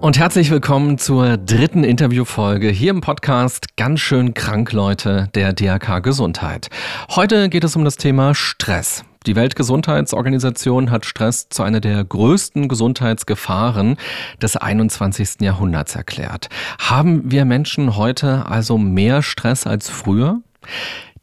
und herzlich willkommen zur dritten Interviewfolge hier im Podcast Ganz schön krank, Leute, der DRK Gesundheit. Heute geht es um das Thema Stress. Die Weltgesundheitsorganisation hat Stress zu einer der größten Gesundheitsgefahren des 21. Jahrhunderts erklärt. Haben wir Menschen heute also mehr Stress als früher?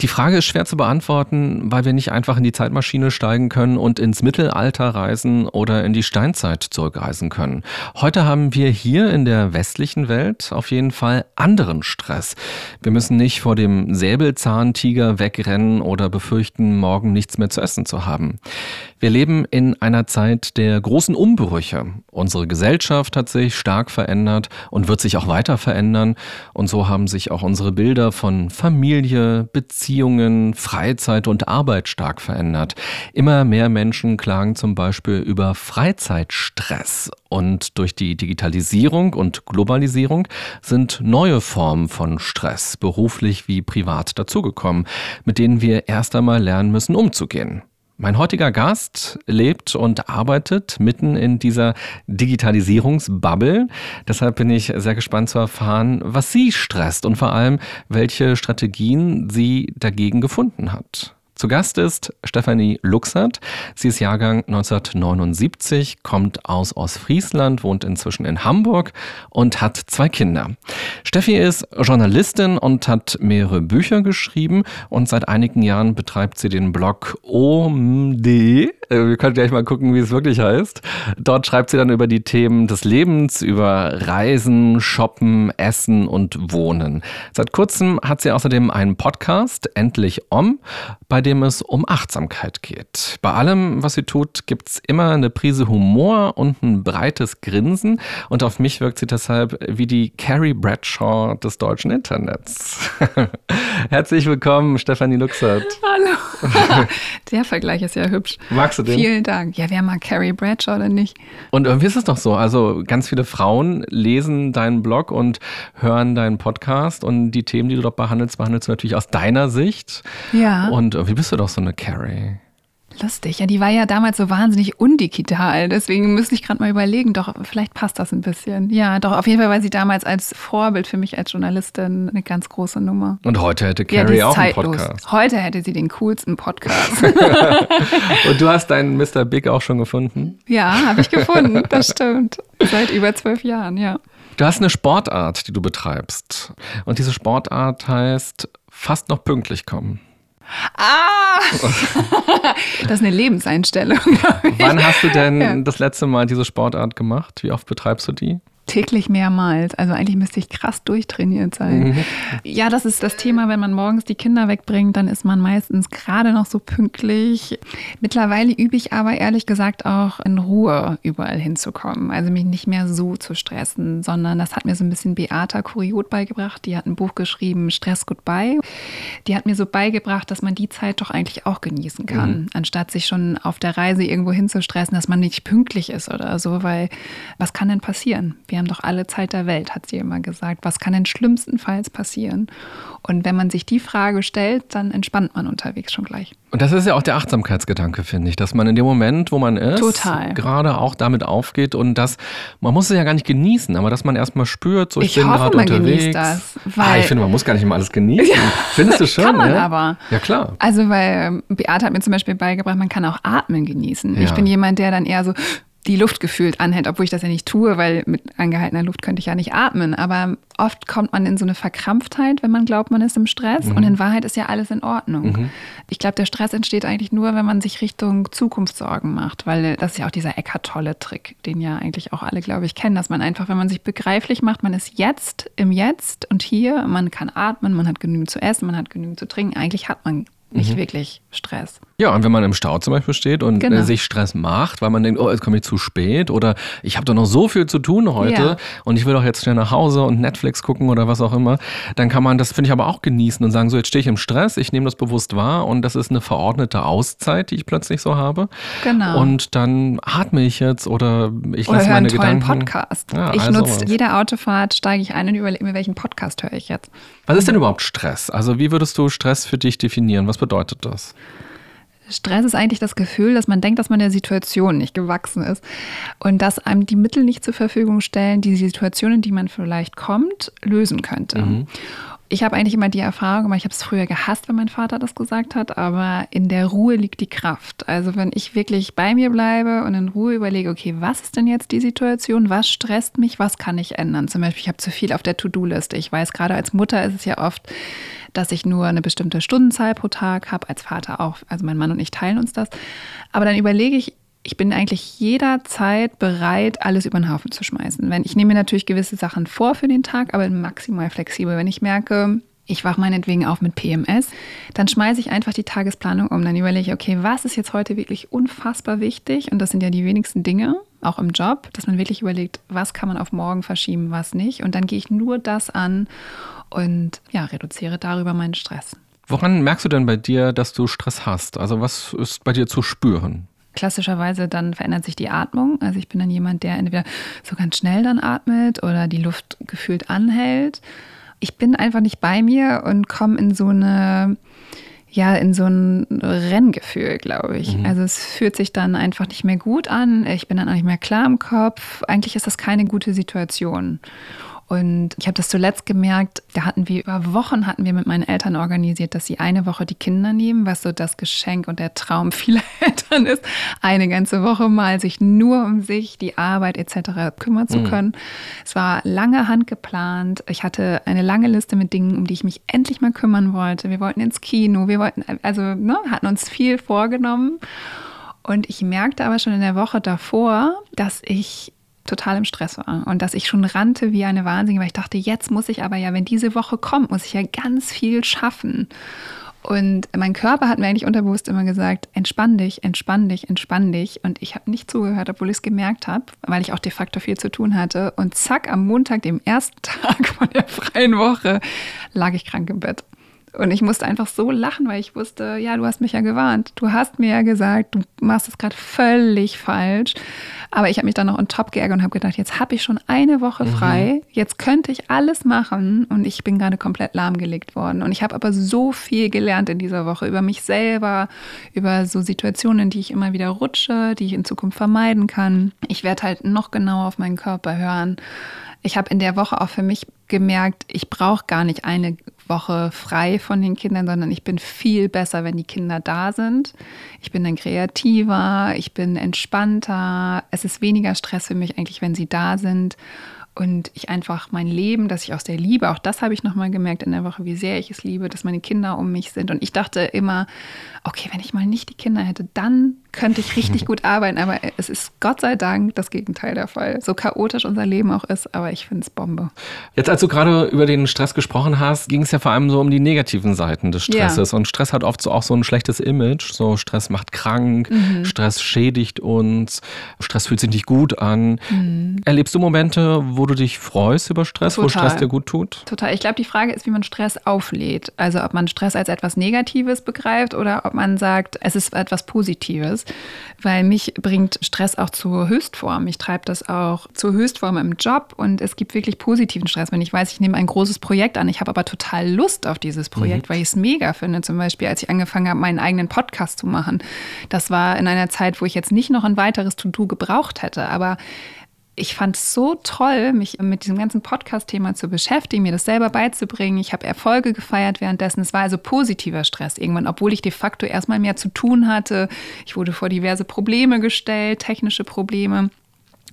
Die Frage ist schwer zu beantworten, weil wir nicht einfach in die Zeitmaschine steigen können und ins Mittelalter reisen oder in die Steinzeit zurückreisen können. Heute haben wir hier in der westlichen Welt auf jeden Fall anderen Stress. Wir müssen nicht vor dem Säbelzahntiger wegrennen oder befürchten, morgen nichts mehr zu essen zu haben. Wir leben in einer Zeit der großen Umbrüche. Unsere Gesellschaft hat sich stark verändert und wird sich auch weiter verändern. Und so haben sich auch unsere Bilder von Familie, Beziehung, Beziehungen, Freizeit und Arbeit stark verändert. Immer mehr Menschen klagen zum Beispiel über Freizeitstress. Und durch die Digitalisierung und Globalisierung sind neue Formen von Stress, beruflich wie privat, dazugekommen, mit denen wir erst einmal lernen müssen, umzugehen. Mein heutiger Gast lebt und arbeitet mitten in dieser Digitalisierungsbubble. Deshalb bin ich sehr gespannt zu erfahren, was sie stresst und vor allem, welche Strategien sie dagegen gefunden hat. Zu Gast ist Stefanie Luxert. Sie ist Jahrgang 1979, kommt aus Ostfriesland, wohnt inzwischen in Hamburg und hat zwei Kinder. Steffi ist Journalistin und hat mehrere Bücher geschrieben und seit einigen Jahren betreibt sie den Blog OMD. Äh, wir können gleich mal gucken, wie es wirklich heißt. Dort schreibt sie dann über die Themen des Lebens, über Reisen, Shoppen, Essen und Wohnen. Seit kurzem hat sie außerdem einen Podcast, Endlich Om, bei dem es um Achtsamkeit geht. Bei allem, was sie tut, gibt es immer eine Prise Humor und ein breites Grinsen. Und auf mich wirkt sie deshalb wie die Carrie Bradshaw des deutschen Internets. Herzlich willkommen, Stefanie Luxert. Hallo. Der Vergleich ist ja hübsch. Magst du den? Vielen Dank. Ja, wer mag Carrie Bradshaw denn nicht? Und irgendwie ist es doch so. Also ganz viele Frauen lesen deinen Blog und hören deinen Podcast und die Themen, die du dort behandelst, behandelst du natürlich aus deiner Sicht. Ja. Und irgendwie bist du doch so eine Carrie. Lustig. Ja, die war ja damals so wahnsinnig undigital. Deswegen müsste ich gerade mal überlegen, doch, vielleicht passt das ein bisschen. Ja, doch, auf jeden Fall war sie damals als Vorbild für mich als Journalistin eine ganz große Nummer. Und heute hätte Carrie ja, auch einen zeitlos. Podcast. Heute hätte sie den coolsten Podcast. Und du hast deinen Mr. Big auch schon gefunden? ja, habe ich gefunden. Das stimmt. Seit über zwölf Jahren, ja. Du hast eine Sportart, die du betreibst. Und diese Sportart heißt fast noch pünktlich kommen. Ah! das ist eine Lebenseinstellung. Wann hast du denn Ja. das letzte Mal diese Sportart gemacht? Wie oft betreibst du die? Täglich mehrmals. Also eigentlich müsste ich krass durchtrainiert sein. Ja, das ist das Thema, wenn man morgens die Kinder wegbringt, dann ist man meistens gerade noch so pünktlich. Mittlerweile übe ich aber ehrlich gesagt auch in Ruhe überall hinzukommen. Also mich nicht mehr so zu stressen, sondern das hat mir so ein bisschen Beata Kuriot beigebracht. Die hat ein Buch geschrieben, Stress Goodbye. Die hat mir so beigebracht, dass man die Zeit doch eigentlich auch genießen kann, anstatt sich schon auf der Reise irgendwo hinzustressen, dass man nicht pünktlich ist oder so, weil was kann denn passieren? Wir haben doch alle Zeit der Welt, hat sie immer gesagt. Was kann denn schlimmstenfalls passieren? Und wenn man sich die Frage stellt, dann entspannt man unterwegs schon gleich. Und das ist ja auch der Achtsamkeitsgedanke, finde ich, dass man in dem Moment, wo man ist, Total. gerade auch damit aufgeht und das, man muss es ja gar nicht genießen, aber dass man erstmal spürt, so ich, Ich bin gerade man unterwegs. genießt das, ah, ich finde, man muss gar nicht immer alles genießen. Findest du schon? Kann man ja? aber. Ja, klar. Also, weil Beate hat mir zum Beispiel beigebracht, man kann auch atmen genießen. Ich Ja. bin jemand, der dann eher so die Luft gefühlt anhält, obwohl ich das ja nicht tue, weil mit angehaltener Luft könnte ich ja nicht atmen. Aber oft kommt man in so eine Verkrampftheit, wenn man glaubt, man ist im Stress. Und in Wahrheit ist ja alles in Ordnung. Ich glaube, der Stress entsteht eigentlich nur, wenn man sich Richtung Zukunft Sorgen macht, weil das ist ja auch dieser Eckart Tolle-Trick, den ja eigentlich auch alle, glaube ich, kennen, dass man einfach, wenn man sich begreiflich macht, man ist jetzt im Jetzt und hier, man kann atmen, man hat genügend zu essen, man hat genügend zu trinken. Eigentlich hat man nicht wirklich Stress. Ja, und wenn man im Stau zum Beispiel steht und äh, Genau. sich Stress macht, weil man denkt, oh, jetzt komme ich zu spät oder ich habe doch noch so viel zu tun heute Ja. und ich will doch jetzt schnell nach Hause und Netflix gucken oder was auch immer, dann kann man das, finde ich, aber auch genießen und sagen, so jetzt stehe ich im Stress, ich nehme das bewusst wahr und das ist eine verordnete Auszeit, die ich plötzlich so habe. Genau. Und dann atme ich jetzt oder ich lasse höre einen meine tollen Gedanken. Podcast. Ja, ich all nutze sowas. jede Autofahrt, steige ich ein und überlege mir, welchen Podcast höre ich jetzt. Was ist denn überhaupt Stress? Also wie würdest du Stress für dich definieren? Was bedeutet das? Stress ist eigentlich das Gefühl, dass man denkt, dass man der Situation nicht gewachsen ist und dass einem die Mittel nicht zur Verfügung stellen, die Situationen, die man vielleicht kommt, lösen könnte. Ich habe eigentlich immer die Erfahrung gemacht, ich habe es früher gehasst, wenn mein Vater das gesagt hat, aber in der Ruhe liegt die Kraft. Also wenn ich wirklich bei mir bleibe und in Ruhe überlege, okay, was ist denn jetzt die Situation, was stresst mich, was kann ich ändern? Zum Beispiel, ich habe zu viel auf der To-Do-Liste. Ich weiß, gerade als Mutter ist es ja oft, dass ich nur eine bestimmte Stundenzahl pro Tag habe, als Vater auch. Also mein Mann und ich teilen uns das. Aber dann überlege ich, ich bin eigentlich jederzeit bereit, alles über den Haufen zu schmeißen. Wenn ich nehme mir natürlich gewisse Sachen vor für den Tag, aber maximal flexibel. Wenn ich merke, ich wache meinetwegen auf mit PMS, dann schmeiße ich einfach die Tagesplanung um. Dann überlege ich, okay, was ist jetzt heute wirklich unfassbar wichtig? Und das sind ja die wenigsten Dinge, auch im Job, dass man wirklich überlegt, was kann man auf morgen verschieben, was nicht. Und dann gehe ich nur das an und ja, reduziere darüber meinen Stress. Woran merkst du denn bei dir, dass du Stress hast? Also was ist bei dir zu spüren? Klassischerweise dann verändert sich die Atmung. Also ich bin dann jemand, der entweder so ganz schnell dann atmet oder die Luft gefühlt anhält. Ich bin einfach nicht bei mir und komme in so eine, ja, in so ein Renngefühl, glaube ich. Also es fühlt sich dann einfach nicht mehr gut an. Ich bin dann auch nicht mehr klar im Kopf. Eigentlich ist das keine gute Situation. Und ich habe das zuletzt gemerkt, da hatten wir über Wochen hatten wir mit meinen Eltern organisiert, dass sie eine Woche die Kinder nehmen, was so das Geschenk und der Traum vieler Eltern ist, eine ganze Woche mal sich nur um sich, die Arbeit etc. kümmern zu können. Es war lange Hand geplant. Ich hatte eine lange Liste mit Dingen, um die ich mich endlich mal kümmern wollte. Wir wollten ins Kino, wir wollten also ne, hatten uns viel vorgenommen. Und ich merkte aber schon in der Woche davor, dass ich total im Stress war und dass ich schon rannte wie eine Wahnsinnige, weil ich dachte, jetzt muss ich aber ja, wenn diese Woche kommt, muss ich ja ganz viel schaffen. Und mein Körper hat mir eigentlich unterbewusst immer gesagt, entspann dich, entspann dich, entspann dich. Und ich habe nicht zugehört, obwohl ich es gemerkt habe, weil ich auch de facto viel zu tun hatte. Und zack, am Montag, dem ersten Tag von der freien Woche, lag ich krank im Bett. Und ich musste einfach so lachen, weil ich wusste, ja, du hast mich ja gewarnt. Du hast mir ja gesagt, du machst es gerade völlig falsch. Aber ich habe mich dann noch on top geärgert und habe gedacht, jetzt habe ich schon eine Woche frei. Jetzt könnte ich alles machen. Und ich bin gerade komplett lahmgelegt worden. Und ich habe aber so viel gelernt in dieser Woche über mich selber, über so Situationen, in die ich immer wieder rutsche, die ich in Zukunft vermeiden kann. Ich werde halt noch genauer auf meinen Körper hören. Ich habe in der Woche auch für mich gemerkt, ich brauche gar nicht eine Woche frei von den Kindern, sondern ich bin viel besser, wenn die Kinder da sind. Ich bin dann kreativer, ich bin entspannter. Es ist weniger Stress für mich eigentlich, wenn sie da sind. Und ich einfach mein Leben, das ich aus der Liebe, auch das habe ich nochmal gemerkt in der Woche, wie sehr ich es liebe, dass meine Kinder um mich sind. Und ich dachte immer, okay, wenn ich mal nicht die Kinder hätte, dann könnte ich richtig gut arbeiten. Aber es ist Gott sei Dank das Gegenteil der Fall. So chaotisch unser Leben auch ist, aber ich finde es Bombe. Jetzt, als du gerade über den Stress gesprochen hast, ging es ja vor allem so um die negativen Seiten des Stresses. Und Stress hat oft so auch so ein schlechtes Image. So Stress macht krank, Stress schädigt uns, Stress fühlt sich nicht gut an. Erlebst du Momente, wo du dich freust über Stress, wo Total. Stress dir gut tut? Total. Ich glaube, die Frage ist, wie man Stress auflädt. Also ob man Stress als etwas Negatives begreift oder ob man sagt, es ist etwas Positives. Weil mich bringt Stress auch zur Höchstform. Ich treibe das auch zur Höchstform im Job und es gibt wirklich positiven Stress. Wenn ich weiß, ich nehme ein großes Projekt an, ich habe aber total Lust auf dieses Projekt, weil ich es mega finde. Zum Beispiel, als ich angefangen habe, meinen eigenen Podcast zu machen. Das war in einer Zeit, wo ich jetzt nicht noch ein weiteres To-Do gebraucht hätte. Aber ich fand es so toll, mich mit diesem ganzen Podcast-Thema zu beschäftigen, mir das selber beizubringen. Ich habe Erfolge gefeiert währenddessen. Es war also positiver Stress irgendwann, obwohl ich de facto erstmal mehr zu tun hatte. Ich wurde vor diverse Probleme gestellt, technische Probleme.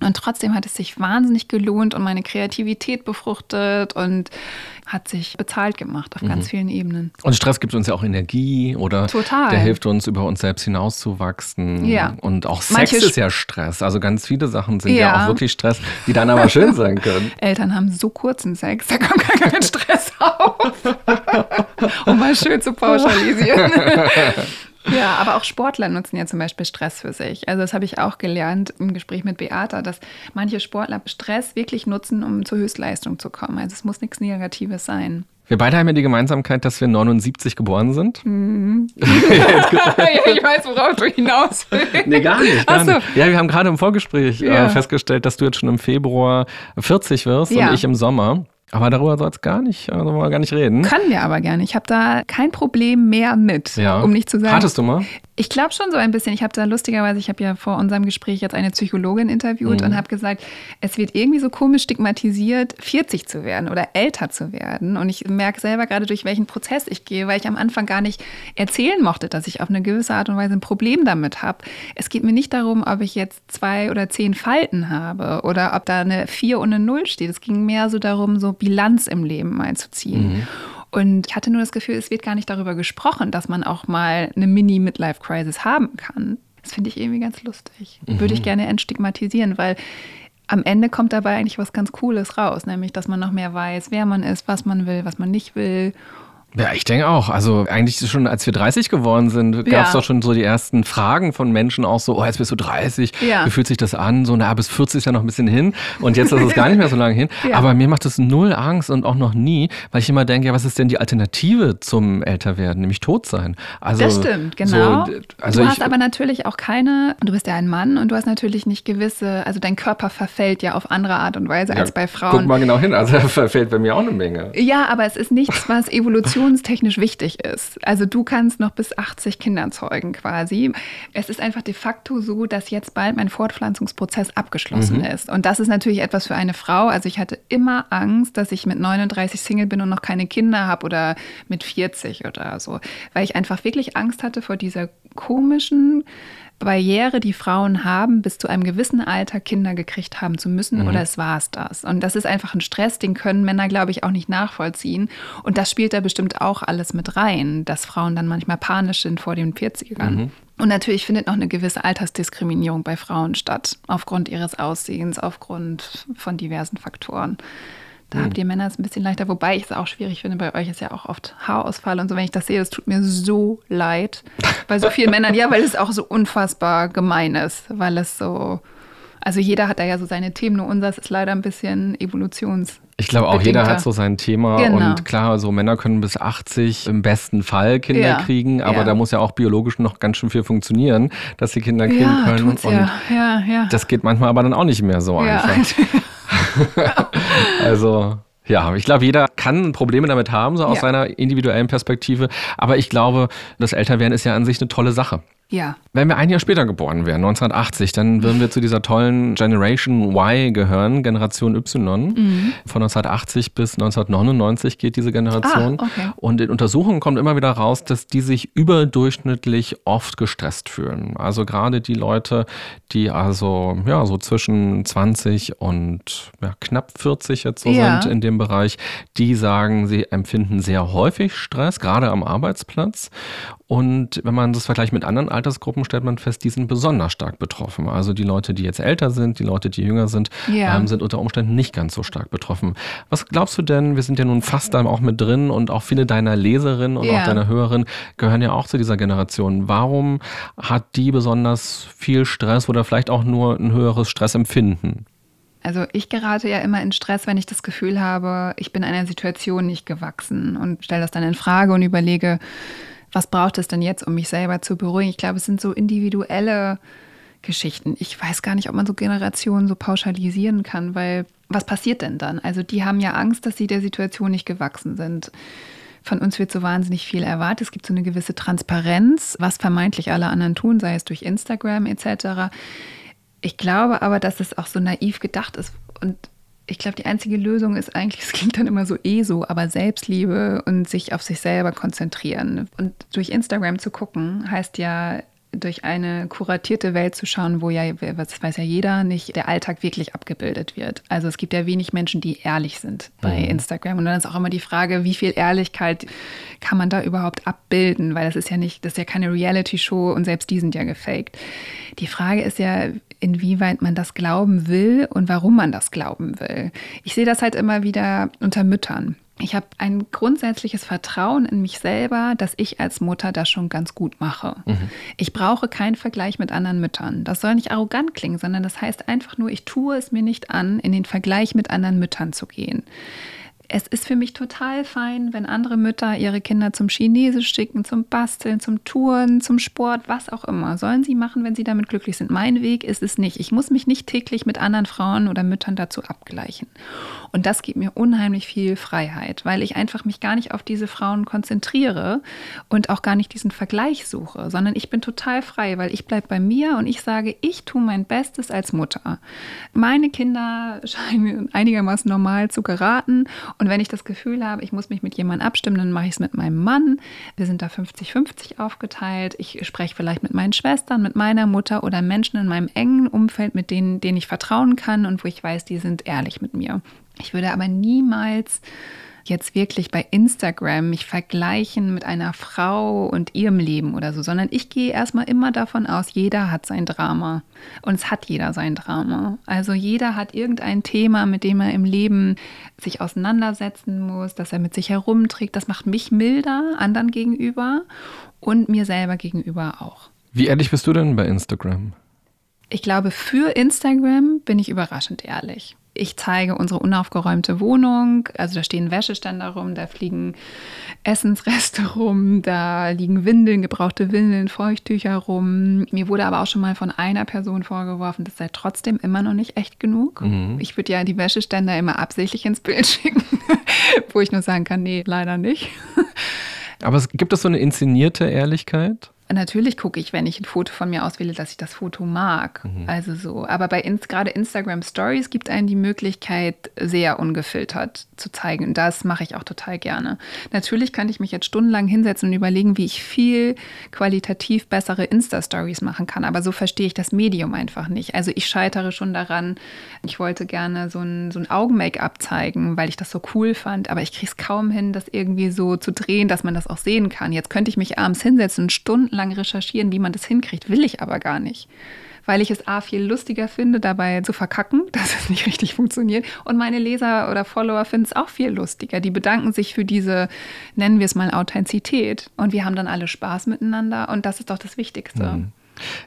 Und trotzdem hat es sich wahnsinnig gelohnt und meine Kreativität befruchtet und hat sich bezahlt gemacht auf ganz vielen Ebenen. Und Stress gibt uns ja auch Energie oder Total. der hilft uns, über uns selbst hinauszuwachsen. Ja. Und auch Sex Manche ist ja Stress. Also ganz viele Sachen sind ja, Ja. auch wirklich Stress, die dann aber schön sein können. Eltern haben so kurzen Sex, da kommt gar kein Stress auf. um mal schön zu pauschalisieren. Ja, aber auch Sportler nutzen ja zum Beispiel Stress für sich. Also das habe ich auch gelernt im Gespräch mit Beata, dass manche Sportler Stress wirklich nutzen, um zur Höchstleistung zu kommen. Also es muss nichts Negatives sein. Wir beide haben ja die Gemeinsamkeit, dass wir 79 geboren sind. Mhm. ja, ich weiß, worauf du hinaus willst. Nee, gar nicht. Gar so. nicht. Ja, wir haben gerade im Vorgespräch äh, ja. äh, festgestellt, dass du jetzt schon im Februar 40 wirst ja. und ich im Sommer. Aber darüber soll es gar nicht, also wollen wir gar nicht reden. Können wir aber gerne. Ich habe da kein Problem mehr mit, ja. um nicht zu sagen. Hattest du mal? Ich glaube schon so ein bisschen. Ich habe da lustigerweise, ich habe ja vor unserem Gespräch jetzt eine Psychologin interviewt mhm. und habe gesagt, es wird irgendwie so komisch stigmatisiert, 40 zu werden oder älter zu werden. Und ich merke selber gerade, durch welchen Prozess ich gehe, weil ich am Anfang gar nicht erzählen mochte, dass ich auf eine gewisse Art und Weise ein Problem damit habe. Es geht mir nicht darum, ob ich jetzt zwei oder zehn Falten habe oder ob da eine vier und eine Null steht. Es ging mehr so darum, so Bilanz im Leben einzuziehen. Mhm. Und ich hatte nur das Gefühl, es wird gar nicht darüber gesprochen, dass man auch mal eine Mini-Midlife-Crisis haben kann. Das finde ich irgendwie ganz lustig. Mhm. Würde ich gerne entstigmatisieren, weil am Ende kommt dabei eigentlich was ganz Cooles raus, nämlich dass man noch mehr weiß, wer man ist, was man will, was man nicht will ja, ich denke auch. Also eigentlich schon, als wir 30 geworden sind, gab es ja. doch schon so die ersten Fragen von Menschen auch so, oh, jetzt bist du 30, ja. wie fühlt sich das an? So, na, bis 40 ist ja noch ein bisschen hin und jetzt ist es gar nicht mehr so lange hin. Ja. Aber mir macht das null Angst und auch noch nie, weil ich immer denke, ja, was ist denn die Alternative zum Älterwerden? Nämlich tot sein. Also, das stimmt, genau. So, also du hast aber natürlich auch keine, du bist ja ein Mann und du hast natürlich nicht gewisse, also dein Körper verfällt ja auf andere Art und Weise als bei Frauen. Guck mal genau hin, also er verfällt bei mir auch eine Menge. Ja, aber es ist nichts, was Evolution evolutionstechnisch wichtig ist. Also du kannst noch bis 80 Kinder zeugen quasi. Es ist einfach de facto so, dass jetzt bald mein Fortpflanzungsprozess abgeschlossen mhm. ist. Und das ist natürlich etwas für eine Frau. Also ich hatte immer Angst, dass ich mit 39 Single bin und noch keine Kinder habe oder mit 40 oder so. Weil ich einfach wirklich Angst hatte vor dieser komischen Barriere, die Frauen haben, bis zu einem gewissen Alter Kinder gekriegt haben zu müssen mhm. oder es war es das. Und das ist einfach ein Stress, den können Männer, glaube ich, auch nicht nachvollziehen. Und das spielt da bestimmt auch alles mit rein, dass Frauen dann manchmal panisch sind vor den 40ern. Mhm. Und natürlich findet noch eine gewisse Altersdiskriminierung bei Frauen statt, aufgrund ihres Aussehens, aufgrund von diversen Faktoren. Da hm. habt ihr Männer es ein bisschen leichter, wobei ich es auch schwierig finde. Bei euch ist ja auch oft Haarausfall und so. Wenn ich das sehe, das tut mir so leid. Bei so vielen Männern, ja, weil es auch so unfassbar gemein ist, weil es so. Also jeder hat da ja so seine Themen, nur unseres ist leider ein bisschen evolutions. Ich glaube auch, jeder hat so sein Thema. Genau. Und klar, so Männer können bis 80 im besten Fall Kinder ja. kriegen, aber ja. da muss ja auch biologisch noch ganz schön viel funktionieren, dass sie Kinder kriegen ja, können. und ja. das geht manchmal aber dann auch nicht mehr so einfach. also. Ja, ich glaube, jeder kann Probleme damit haben, so aus ja. seiner individuellen Perspektive. Aber ich glaube, das Älterwerden ist ja an sich eine tolle Sache. Ja. Wenn wir ein Jahr später geboren wären, 1980, dann würden wir zu dieser tollen Generation Y gehören, Generation Y. Mhm. Von 1980 bis 1999 geht diese Generation. Ah, okay. Und in Untersuchungen kommt immer wieder raus, dass die sich überdurchschnittlich oft gestresst fühlen. Also gerade die Leute, die also ja so zwischen 20 und ja, knapp 40 jetzt so ja. sind in dem Bereich, die sagen, sie empfinden sehr häufig Stress, gerade am Arbeitsplatz. Und wenn man das vergleicht mit anderen Altersgruppen, stellt man fest, die sind besonders stark betroffen. Also die Leute, die jetzt älter sind, die Leute, die jünger sind, ja. ähm, sind unter Umständen nicht ganz so stark betroffen. Was glaubst du denn, wir sind ja nun fast da auch mit drin und auch viele deiner Leserinnen und ja. auch deiner Hörerinnen gehören ja auch zu dieser Generation. Warum hat die besonders viel Stress oder vielleicht auch nur ein höheres Stressempfinden? Also ich gerate ja immer in Stress, wenn ich das Gefühl habe, ich bin einer Situation nicht gewachsen und stelle das dann in Frage und überlege, was braucht es denn jetzt, um mich selber zu beruhigen? Ich glaube, es sind so individuelle Geschichten. Ich weiß gar nicht, ob man so Generationen so pauschalisieren kann, weil was passiert denn dann? Also die haben ja Angst, dass sie der Situation nicht gewachsen sind. Von uns wird so wahnsinnig viel erwartet. Es gibt so eine gewisse Transparenz, was vermeintlich alle anderen tun, sei es durch Instagram etc. Ich glaube aber, dass es auch so naiv gedacht ist und ich glaube, die einzige Lösung ist eigentlich, es klingt dann immer so eh so, aber Selbstliebe und sich auf sich selber konzentrieren. Und durch Instagram zu gucken, heißt ja, durch eine kuratierte Welt zu schauen, wo ja, das weiß ja jeder, nicht der Alltag wirklich abgebildet wird. Also es gibt ja wenig Menschen, die ehrlich sind bei mhm. Instagram. Und dann ist auch immer die Frage, wie viel Ehrlichkeit kann man da überhaupt abbilden? Weil das ist ja nicht, das ist ja keine Reality-Show und selbst die sind ja gefaked. Die Frage ist ja, inwieweit man das glauben will und warum man das glauben will. Ich sehe das halt immer wieder unter Müttern. Ich habe ein grundsätzliches Vertrauen in mich selber, dass ich als Mutter das schon ganz gut mache. Mhm. Ich brauche keinen Vergleich mit anderen Müttern. Das soll nicht arrogant klingen, sondern das heißt einfach nur, ich tue es mir nicht an, in den Vergleich mit anderen Müttern zu gehen es ist für mich total fein, wenn andere Mütter ihre Kinder zum Chinesisch schicken, zum Basteln, zum Touren, zum Sport, was auch immer. Sollen sie machen, wenn sie damit glücklich sind. Mein Weg ist es nicht. Ich muss mich nicht täglich mit anderen Frauen oder Müttern dazu abgleichen. Und das gibt mir unheimlich viel Freiheit, weil ich einfach mich gar nicht auf diese Frauen konzentriere und auch gar nicht diesen Vergleich suche, sondern ich bin total frei, weil ich bleibe bei mir und ich sage, ich tue mein Bestes als Mutter. Meine Kinder scheinen einigermaßen normal zu geraten und wenn ich das Gefühl habe, ich muss mich mit jemandem abstimmen, dann mache ich es mit meinem Mann. Wir sind da 50-50 aufgeteilt. Ich spreche vielleicht mit meinen Schwestern, mit meiner Mutter oder Menschen in meinem engen Umfeld, mit denen, denen ich vertrauen kann und wo ich weiß, die sind ehrlich mit mir. Ich würde aber niemals jetzt wirklich bei Instagram mich vergleichen mit einer Frau und ihrem Leben oder so, sondern ich gehe erstmal immer davon aus, jeder hat sein Drama. Und es hat jeder sein Drama. Also jeder hat irgendein Thema, mit dem er im Leben sich auseinandersetzen muss, das er mit sich herumträgt. Das macht mich milder anderen gegenüber und mir selber gegenüber auch. Wie ehrlich bist du denn bei Instagram? Ich glaube, für Instagram bin ich überraschend ehrlich. Ich zeige unsere unaufgeräumte Wohnung. Also da stehen Wäscheständer rum, da fliegen Essensreste rum, da liegen Windeln, gebrauchte Windeln, Feuchttücher rum. Mir wurde aber auch schon mal von einer Person vorgeworfen, das sei trotzdem immer noch nicht echt genug. Mhm. Ich würde ja die Wäscheständer immer absichtlich ins Bild schicken, wo ich nur sagen kann, nee, leider nicht. Aber es gibt es so eine inszenierte Ehrlichkeit? Natürlich gucke ich, wenn ich ein Foto von mir auswähle, dass ich das Foto mag. Mhm. Also so. Aber bei ins, gerade Instagram Stories gibt es einen die Möglichkeit, sehr ungefiltert zu zeigen. Und das mache ich auch total gerne. Natürlich könnte ich mich jetzt stundenlang hinsetzen und überlegen, wie ich viel qualitativ bessere Insta-Stories machen kann. Aber so verstehe ich das Medium einfach nicht. Also ich scheitere schon daran, ich wollte gerne so ein, so ein Augen-Make-up zeigen, weil ich das so cool fand. Aber ich kriege es kaum hin, das irgendwie so zu drehen, dass man das auch sehen kann. Jetzt könnte ich mich abends hinsetzen und stundenlang lang recherchieren, wie man das hinkriegt. Will ich aber gar nicht. Weil ich es A viel lustiger finde, dabei zu verkacken, dass es nicht richtig funktioniert. Und meine Leser oder Follower finden es auch viel lustiger. Die bedanken sich für diese, nennen wir es mal, Authentizität. Und wir haben dann alle Spaß miteinander. Und das ist doch das Wichtigste. Mhm.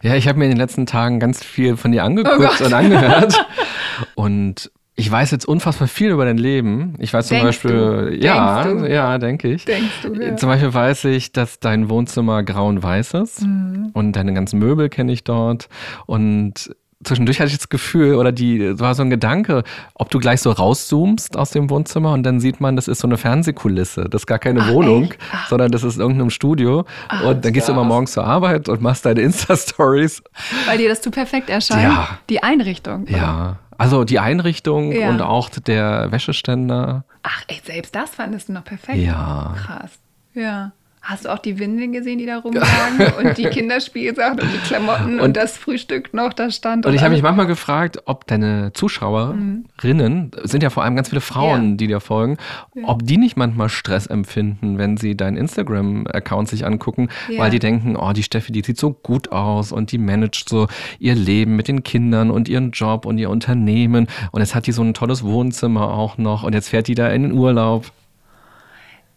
Ja, ich habe mir in den letzten Tagen ganz viel von dir angeguckt oh und angehört. und ich weiß jetzt unfassbar viel über dein Leben. Ich weiß zum Denkst Beispiel, du? ja, Denkst ja, denke ich. Denkst du, ja. Zum Beispiel weiß ich, dass dein Wohnzimmer grau-weiß ist mhm. und deine ganzen Möbel kenne ich dort und zwischendurch hatte ich das Gefühl oder die war so ein Gedanke, ob du gleich so rauszoomst aus dem Wohnzimmer und dann sieht man, das ist so eine Fernsehkulisse. Das ist gar keine Ach, Wohnung, sondern das ist irgendeinem Studio. Ach, und dann gehst du immer morgens zur Arbeit und machst deine Insta-Stories. Weil dir das zu perfekt erscheint. Ja. Die Einrichtung. Ja. Also die Einrichtung ja. und auch der Wäscheständer. Ach, ey, selbst das fandest du noch perfekt. Ja. Krass. Ja. Hast du auch die Windeln gesehen, die da rumlagen und die Kinderspielsachen und die Klamotten und, und, das Frühstück noch da stand? Und, und ich habe mich manchmal gefragt, ob deine Zuschauerinnen, mhm. sind ja vor allem ganz viele Frauen, ja. die dir folgen, ja. ob die nicht manchmal Stress empfinden, wenn sie deinen Instagram-Account sich angucken, ja. weil die denken, oh, die Steffi, die sieht so gut aus und die managt so ihr Leben mit den Kindern und ihren Job und ihr Unternehmen und jetzt hat die so ein tolles Wohnzimmer auch noch und jetzt fährt die da in den Urlaub.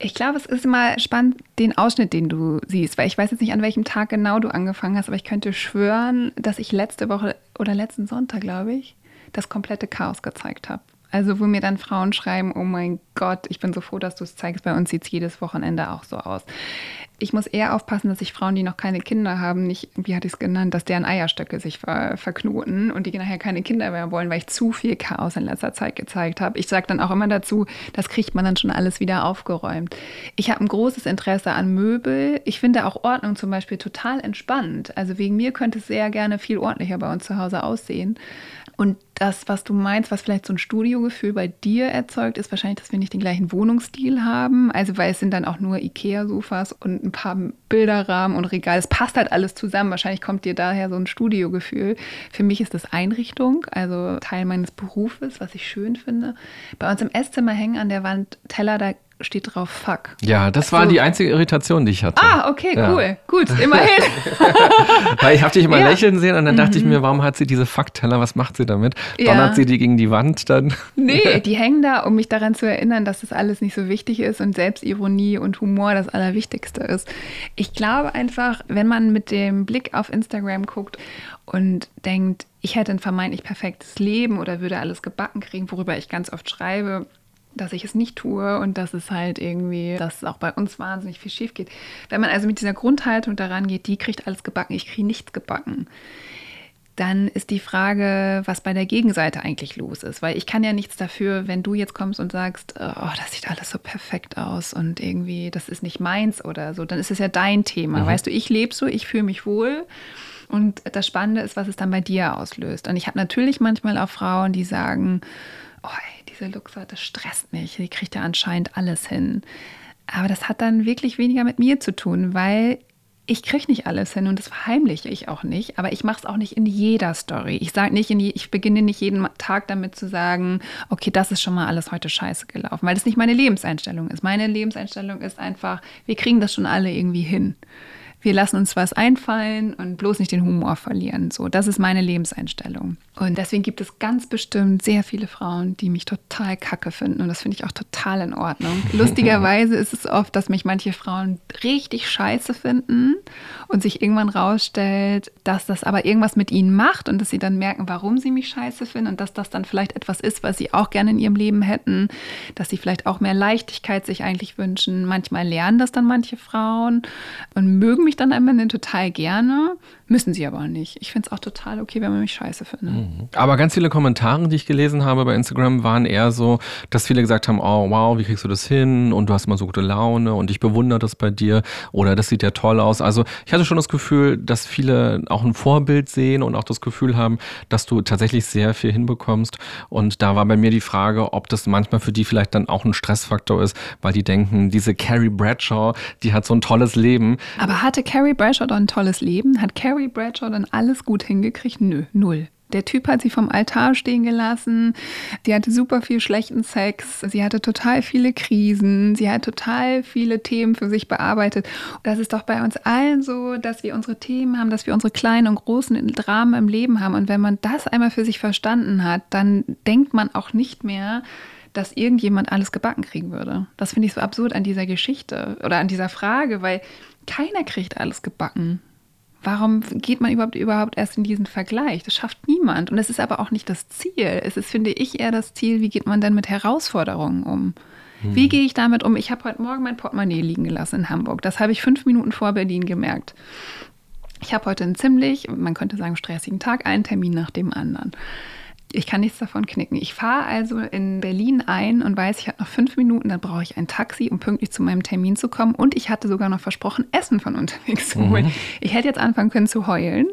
Ich glaube, es ist immer spannend, den Ausschnitt, den du siehst, weil ich weiß jetzt nicht, an welchem Tag genau du angefangen hast, aber ich könnte schwören, dass ich letzte Woche oder letzten Sonntag, glaube ich, das komplette Chaos gezeigt habe. Also wo mir dann Frauen schreiben, oh mein Gott, ich bin so froh, dass du es zeigst. Bei uns sieht es jedes Wochenende auch so aus. Ich muss eher aufpassen, dass ich Frauen, die noch keine Kinder haben, nicht, wie hatte ich es genannt, dass deren Eierstöcke sich ver verknoten und die nachher keine Kinder mehr wollen, weil ich zu viel Chaos in letzter Zeit gezeigt habe. Ich sage dann auch immer dazu, das kriegt man dann schon alles wieder aufgeräumt. Ich habe ein großes Interesse an Möbel. Ich finde auch Ordnung zum Beispiel total entspannt. Also wegen mir könnte es sehr gerne viel ordentlicher bei uns zu Hause aussehen. Und das, was du meinst, was vielleicht so ein Studiogefühl bei dir erzeugt, ist wahrscheinlich, dass wir nicht den gleichen Wohnungsstil haben. Also, weil es sind dann auch nur Ikea-Sofas und ein paar Bilderrahmen und Regale. Es passt halt alles zusammen. Wahrscheinlich kommt dir daher so ein Studiogefühl. Für mich ist das Einrichtung, also Teil meines Berufes, was ich schön finde. Bei uns im Esszimmer hängen an der Wand Teller, da steht drauf Fuck. Ja, das war die einzige Irritation, die ich hatte. Ah, okay, ja. cool. Gut, immerhin. Weil ich habe dich immer ja. lächeln sehen und dann dachte mhm. ich mir, warum hat sie diese Fuck-Teller? Was macht sie damit? Ja. Donnert sie die gegen die Wand dann? Nee, die hängen da, um mich daran zu erinnern, dass das alles nicht so wichtig ist und Selbstironie und Humor das Allerwichtigste ist. Ich glaube einfach, wenn man mit dem Blick auf Instagram guckt und denkt, ich hätte ein vermeintlich perfektes Leben oder würde alles gebacken kriegen, worüber ich ganz oft schreibe, dass ich es nicht tue und dass es halt irgendwie, dass es auch bei uns wahnsinnig viel schief geht. Wenn man also mit dieser Grundhaltung daran geht, die kriegt alles gebacken, ich kriege nichts gebacken, dann ist die Frage, was bei der Gegenseite eigentlich los ist. Weil ich kann ja nichts dafür, wenn du jetzt kommst und sagst, oh, das sieht alles so perfekt aus und irgendwie, das ist nicht meins oder so, dann ist es ja dein Thema. Mhm. Weißt du, ich lebe so, ich fühle mich wohl und das Spannende ist, was es dann bei dir auslöst. Und ich habe natürlich manchmal auch Frauen, die sagen, oh, ey, diese Luxa, das stresst mich. Die kriegt ja anscheinend alles hin. Aber das hat dann wirklich weniger mit mir zu tun, weil ich kriege nicht alles hin und das verheimliche ich auch nicht, aber ich mache es auch nicht in jeder Story. Ich sage nicht, je, ich beginne nicht jeden Tag damit zu sagen, okay, das ist schon mal alles heute scheiße gelaufen, weil das nicht meine Lebenseinstellung ist. Meine Lebenseinstellung ist einfach, wir kriegen das schon alle irgendwie hin wir lassen uns was einfallen und bloß nicht den Humor verlieren. So, das ist meine Lebenseinstellung. Und deswegen gibt es ganz bestimmt sehr viele Frauen, die mich total kacke finden. Und das finde ich auch total in Ordnung. Lustigerweise ist es oft, dass mich manche Frauen richtig scheiße finden und sich irgendwann rausstellt, dass das aber irgendwas mit ihnen macht und dass sie dann merken, warum sie mich scheiße finden und dass das dann vielleicht etwas ist, was sie auch gerne in ihrem Leben hätten, dass sie vielleicht auch mehr Leichtigkeit sich eigentlich wünschen. Manchmal lernen das dann manche Frauen und mögen mich dann am Ende total gerne, müssen sie aber nicht. Ich finde es auch total okay, wenn man mich scheiße findet. Mhm. Aber ganz viele Kommentare, die ich gelesen habe bei Instagram, waren eher so, dass viele gesagt haben, oh wow, wie kriegst du das hin? Und du hast immer so gute Laune und ich bewundere das bei dir oder das sieht ja toll aus. Also ich hatte schon das Gefühl, dass viele auch ein Vorbild sehen und auch das Gefühl haben, dass du tatsächlich sehr viel hinbekommst. Und da war bei mir die Frage, ob das manchmal für die vielleicht dann auch ein Stressfaktor ist, weil die denken, diese Carrie Bradshaw, die hat so ein tolles Leben. Aber hatte Carrie Bradshaw dann ein tolles Leben? Hat Carrie Bradshaw dann alles gut hingekriegt? Nö, null. Der Typ hat sie vom Altar stehen gelassen. Sie hatte super viel schlechten Sex. Sie hatte total viele Krisen. Sie hat total viele Themen für sich bearbeitet. Das ist doch bei uns allen so, dass wir unsere Themen haben, dass wir unsere kleinen und großen Dramen im Leben haben. Und wenn man das einmal für sich verstanden hat, dann denkt man auch nicht mehr, dass irgendjemand alles gebacken kriegen würde. Das finde ich so absurd an dieser Geschichte oder an dieser Frage, weil keiner kriegt alles gebacken. Warum geht man überhaupt, überhaupt erst in diesen Vergleich? Das schafft niemand. Und es ist aber auch nicht das Ziel. Es ist, finde ich, eher das Ziel, wie geht man denn mit Herausforderungen um? Hm. Wie gehe ich damit um? Ich habe heute Morgen mein Portemonnaie liegen gelassen in Hamburg. Das habe ich fünf Minuten vor Berlin gemerkt. Ich habe heute einen ziemlich, man könnte sagen, stressigen Tag, einen Termin nach dem anderen. Ich kann nichts davon knicken. Ich fahre also in Berlin ein und weiß, ich habe noch fünf Minuten, dann brauche ich ein Taxi, um pünktlich zu meinem Termin zu kommen. Und ich hatte sogar noch versprochen, Essen von unterwegs zu holen. Mhm. Ich hätte jetzt anfangen können zu heulen.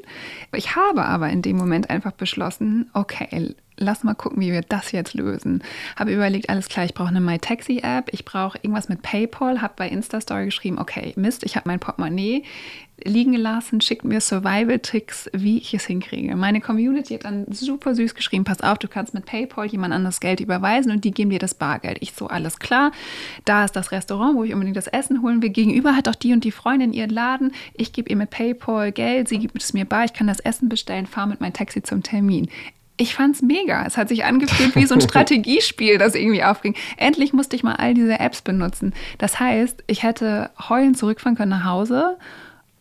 Ich habe aber in dem Moment einfach beschlossen, okay, lass mal gucken, wie wir das jetzt lösen. Habe überlegt, alles klar, ich brauche eine MyTaxi-App, ich brauche irgendwas mit PayPal, habe bei Instastory geschrieben, okay, Mist, ich habe mein Portemonnaie liegen gelassen, schickt mir Survival-Tricks, wie ich es hinkriege. Meine Community hat dann super süß geschrieben, pass auf, du kannst mit PayPal jemand anderes Geld überweisen und die geben dir das Bargeld. Ich so, alles klar, da ist das Restaurant, wo ich unbedingt das Essen holen will. Gegenüber hat auch die und die Freundin ihren Laden. Ich gebe ihr mit PayPal Geld, sie gibt es mir bar, ich kann das Essen bestellen, fahre mit meinem Taxi zum Termin ich fand's mega. Es hat sich angefühlt wie so ein Strategiespiel, das irgendwie aufging. Endlich musste ich mal all diese Apps benutzen. Das heißt, ich hätte heulend zurückfahren können nach Hause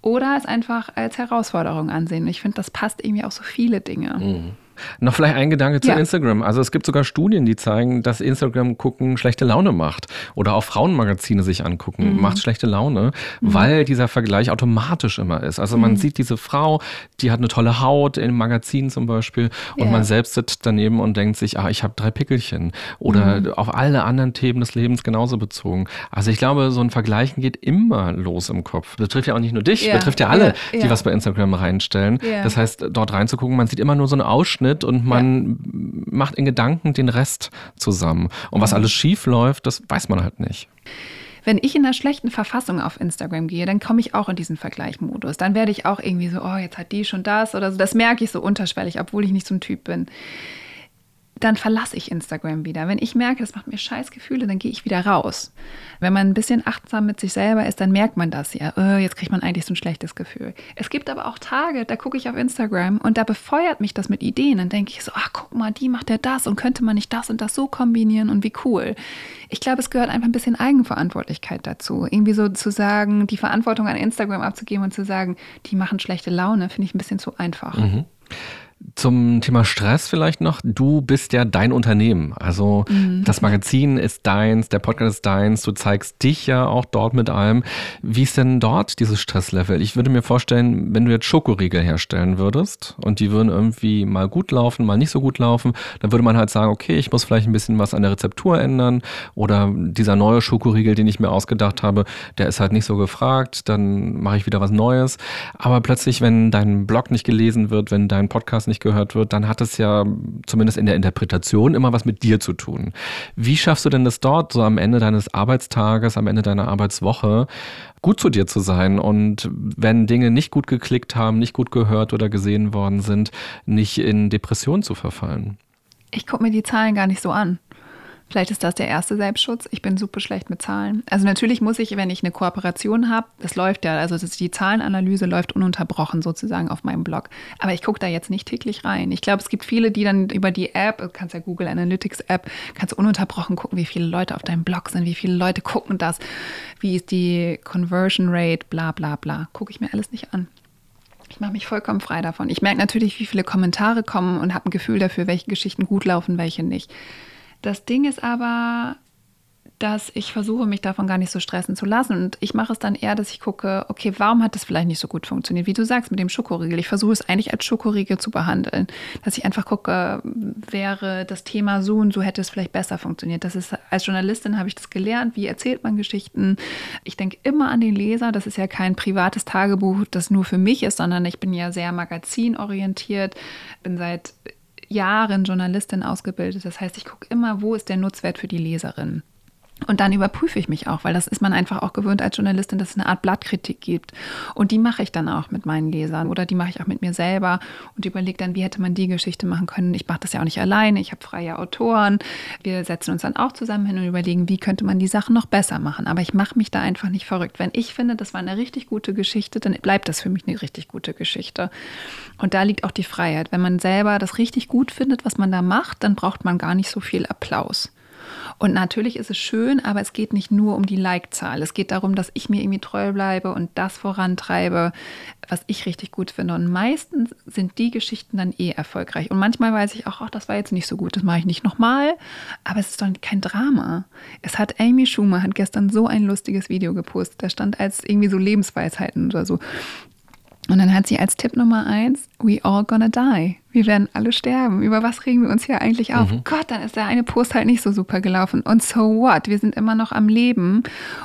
oder es einfach als Herausforderung ansehen. Ich finde, das passt irgendwie auf so viele Dinge. Mhm. Noch vielleicht ein Gedanke zu ja. Instagram. Also es gibt sogar Studien, die zeigen, dass Instagram gucken schlechte Laune macht. Oder auch Frauenmagazine sich angucken, mhm. macht schlechte Laune, mhm. weil dieser Vergleich automatisch immer ist. Also man mhm. sieht diese Frau, die hat eine tolle Haut im Magazin zum Beispiel und ja. man selbst sitzt daneben und denkt sich, ah, ich habe drei Pickelchen. Oder mhm. auf alle anderen Themen des Lebens genauso bezogen. Also ich glaube, so ein Vergleichen geht immer los im Kopf. Betrifft ja auch nicht nur dich, ja. betrifft ja alle, die was bei Instagram reinstellen. Das heißt, dort reinzugucken, man sieht immer nur so einen Ausschnitt Ausschnitt und man ja. macht in Gedanken den Rest zusammen. Und was alles schief läuft, das weiß man halt nicht. Wenn ich in einer schlechten Verfassung auf Instagram gehe, dann komme ich auch in diesen Vergleichmodus. Dann werde ich auch irgendwie so, oh, jetzt hat die schon das oder so. Das merke ich so unterschwellig, obwohl ich nicht so ein Typ bin dann verlasse ich Instagram wieder. Wenn ich merke, das macht mir scheiß Gefühle, dann gehe ich wieder raus. Wenn man ein bisschen achtsam mit sich selber ist, dann merkt man das ja. Oh, jetzt kriegt man eigentlich so ein schlechtes Gefühl. Es gibt aber auch Tage, da gucke ich auf Instagram und da befeuert mich das mit Ideen. Dann denke ich so, ach guck mal, die macht ja das und könnte man nicht das und das so kombinieren und wie cool. Ich glaube, es gehört einfach ein bisschen Eigenverantwortlichkeit dazu. Irgendwie so zu sagen, die Verantwortung an Instagram abzugeben und zu sagen, die machen schlechte Laune, finde ich ein bisschen zu einfach. Mhm. Zum Thema Stress vielleicht noch. Du bist ja dein Unternehmen. Also mhm. das Magazin ist deins, der Podcast ist deins. Du zeigst dich ja auch dort mit allem. Wie ist denn dort dieses Stresslevel? Ich würde mir vorstellen, wenn du jetzt Schokoriegel herstellen würdest und die würden irgendwie mal gut laufen, mal nicht so gut laufen, dann würde man halt sagen, okay, ich muss vielleicht ein bisschen was an der Rezeptur ändern oder dieser neue Schokoriegel, den ich mir ausgedacht habe, der ist halt nicht so gefragt, dann mache ich wieder was Neues. Aber plötzlich, wenn dein Blog nicht gelesen wird, wenn dein Podcast nicht gehört wird, dann hat es ja zumindest in der Interpretation immer was mit dir zu tun. Wie schaffst du denn das dort, so am Ende deines Arbeitstages, am Ende deiner Arbeitswoche, gut zu dir zu sein und wenn Dinge nicht gut geklickt haben, nicht gut gehört oder gesehen worden sind, nicht in Depression zu verfallen? Ich gucke mir die Zahlen gar nicht so an. Vielleicht ist das der erste Selbstschutz. Ich bin super schlecht mit Zahlen. Also natürlich muss ich, wenn ich eine Kooperation habe, das läuft ja, also die Zahlenanalyse läuft ununterbrochen sozusagen auf meinem Blog. Aber ich gucke da jetzt nicht täglich rein. Ich glaube, es gibt viele, die dann über die App, du kannst ja Google Analytics App, kannst ununterbrochen gucken, wie viele Leute auf deinem Blog sind, wie viele Leute gucken das, wie ist die Conversion Rate, bla bla bla. Gucke ich mir alles nicht an. Ich mache mich vollkommen frei davon. Ich merke natürlich, wie viele Kommentare kommen und habe ein Gefühl dafür, welche Geschichten gut laufen, welche nicht. Das Ding ist aber, dass ich versuche, mich davon gar nicht so stressen zu lassen. Und ich mache es dann eher, dass ich gucke, okay, warum hat das vielleicht nicht so gut funktioniert? Wie du sagst, mit dem Schokoriegel. Ich versuche es eigentlich als Schokoriegel zu behandeln. Dass ich einfach gucke, wäre das Thema so und so hätte es vielleicht besser funktioniert. Das ist, als Journalistin habe ich das gelernt. Wie erzählt man Geschichten? Ich denke immer an den Leser. Das ist ja kein privates Tagebuch, das nur für mich ist, sondern ich bin ja sehr magazinorientiert. Bin seit Jahren Journalistin ausgebildet. Das heißt, ich gucke immer, wo ist der Nutzwert für die Leserin. Und dann überprüfe ich mich auch, weil das ist man einfach auch gewöhnt als Journalistin, dass es eine Art Blattkritik gibt. Und die mache ich dann auch mit meinen Lesern oder die mache ich auch mit mir selber und überlege dann, wie hätte man die Geschichte machen können. Ich mache das ja auch nicht alleine, ich habe freie Autoren. Wir setzen uns dann auch zusammen hin und überlegen, wie könnte man die Sachen noch besser machen. Aber ich mache mich da einfach nicht verrückt. Wenn ich finde, das war eine richtig gute Geschichte, dann bleibt das für mich eine richtig gute Geschichte. Und da liegt auch die Freiheit. Wenn man selber das richtig gut findet, was man da macht, dann braucht man gar nicht so viel Applaus. Und natürlich ist es schön, aber es geht nicht nur um die Like-Zahl. Es geht darum, dass ich mir irgendwie treu bleibe und das vorantreibe, was ich richtig gut finde. Und meistens sind die Geschichten dann eh erfolgreich. Und manchmal weiß ich auch, ach, das war jetzt nicht so gut, das mache ich nicht nochmal. Aber es ist doch kein Drama. Es hat Amy Schumer hat gestern so ein lustiges Video gepostet. Da stand als irgendwie so Lebensweisheiten oder so. Und dann hat sie als Tipp Nummer eins, we all gonna die. Wir werden alle sterben. Über was regen wir uns hier eigentlich auf? Mhm. Gott, dann ist der eine Post halt nicht so super gelaufen. Und so what? Wir sind immer noch am Leben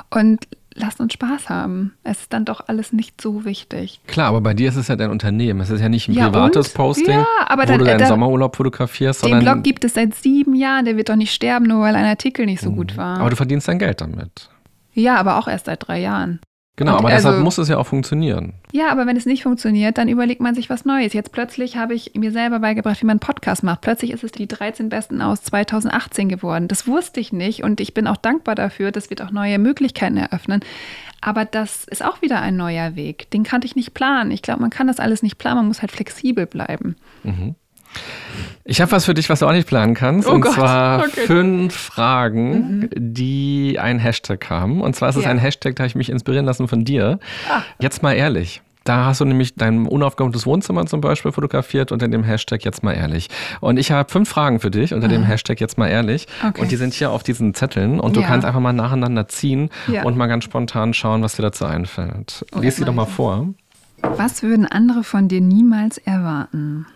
und lasst uns Spaß haben. Es ist dann doch alles nicht so wichtig. Klar, aber bei dir ist es ja dein Unternehmen. Es ist ja nicht ein ja, privates und? Posting, ja, aber wo dann, du deinen da, Sommerurlaub fotografierst. Den Blog gibt es seit sieben Jahren. Der wird doch nicht sterben, nur weil ein Artikel nicht so mhm. gut war. Aber du verdienst dein Geld damit. Ja, aber auch erst seit drei Jahren. Genau, und aber also, deshalb muss es ja auch funktionieren. Ja, aber wenn es nicht funktioniert, dann überlegt man sich was Neues. Jetzt plötzlich habe ich mir selber beigebracht, wie man einen Podcast macht. Plötzlich ist es die 13 Besten aus 2018 geworden. Das wusste ich nicht und ich bin auch dankbar dafür. Das wird auch neue Möglichkeiten eröffnen. Aber das ist auch wieder ein neuer Weg. Den kannte ich nicht planen. Ich glaube, man kann das alles nicht planen. Man muss halt flexibel bleiben. Mhm. Ich habe was für dich, was du auch nicht planen kannst. Oh und Gott. zwar okay. fünf Fragen, mhm. die ein Hashtag haben. Und zwar ist es ja. ein Hashtag, da habe ich mich inspirieren lassen von dir. Ah. Jetzt mal ehrlich. Da hast du nämlich dein unaufgeräumtes Wohnzimmer zum Beispiel fotografiert unter dem Hashtag jetzt mal ehrlich. Und ich habe fünf Fragen für dich unter dem ah. Hashtag jetzt mal ehrlich. Okay. Und die sind hier auf diesen Zetteln. Und du ja. kannst einfach mal nacheinander ziehen ja. und mal ganz spontan schauen, was dir dazu einfällt. Oh, Lies sie doch mal vor. Was würden andere von dir niemals erwarten?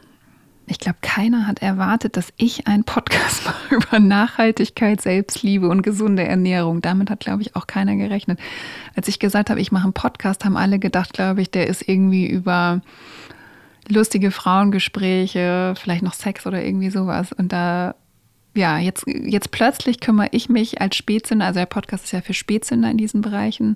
Ich glaube, keiner hat erwartet, dass ich einen Podcast mache über Nachhaltigkeit, Selbstliebe und gesunde Ernährung. Damit hat, glaube ich, auch keiner gerechnet. Als ich gesagt habe, ich mache einen Podcast, haben alle gedacht, glaube ich, der ist irgendwie über lustige Frauengespräche, vielleicht noch Sex oder irgendwie sowas. Und da, ja, jetzt, jetzt plötzlich kümmere ich mich als Spätzünder, also der Podcast ist ja für Spätzünder in diesen Bereichen,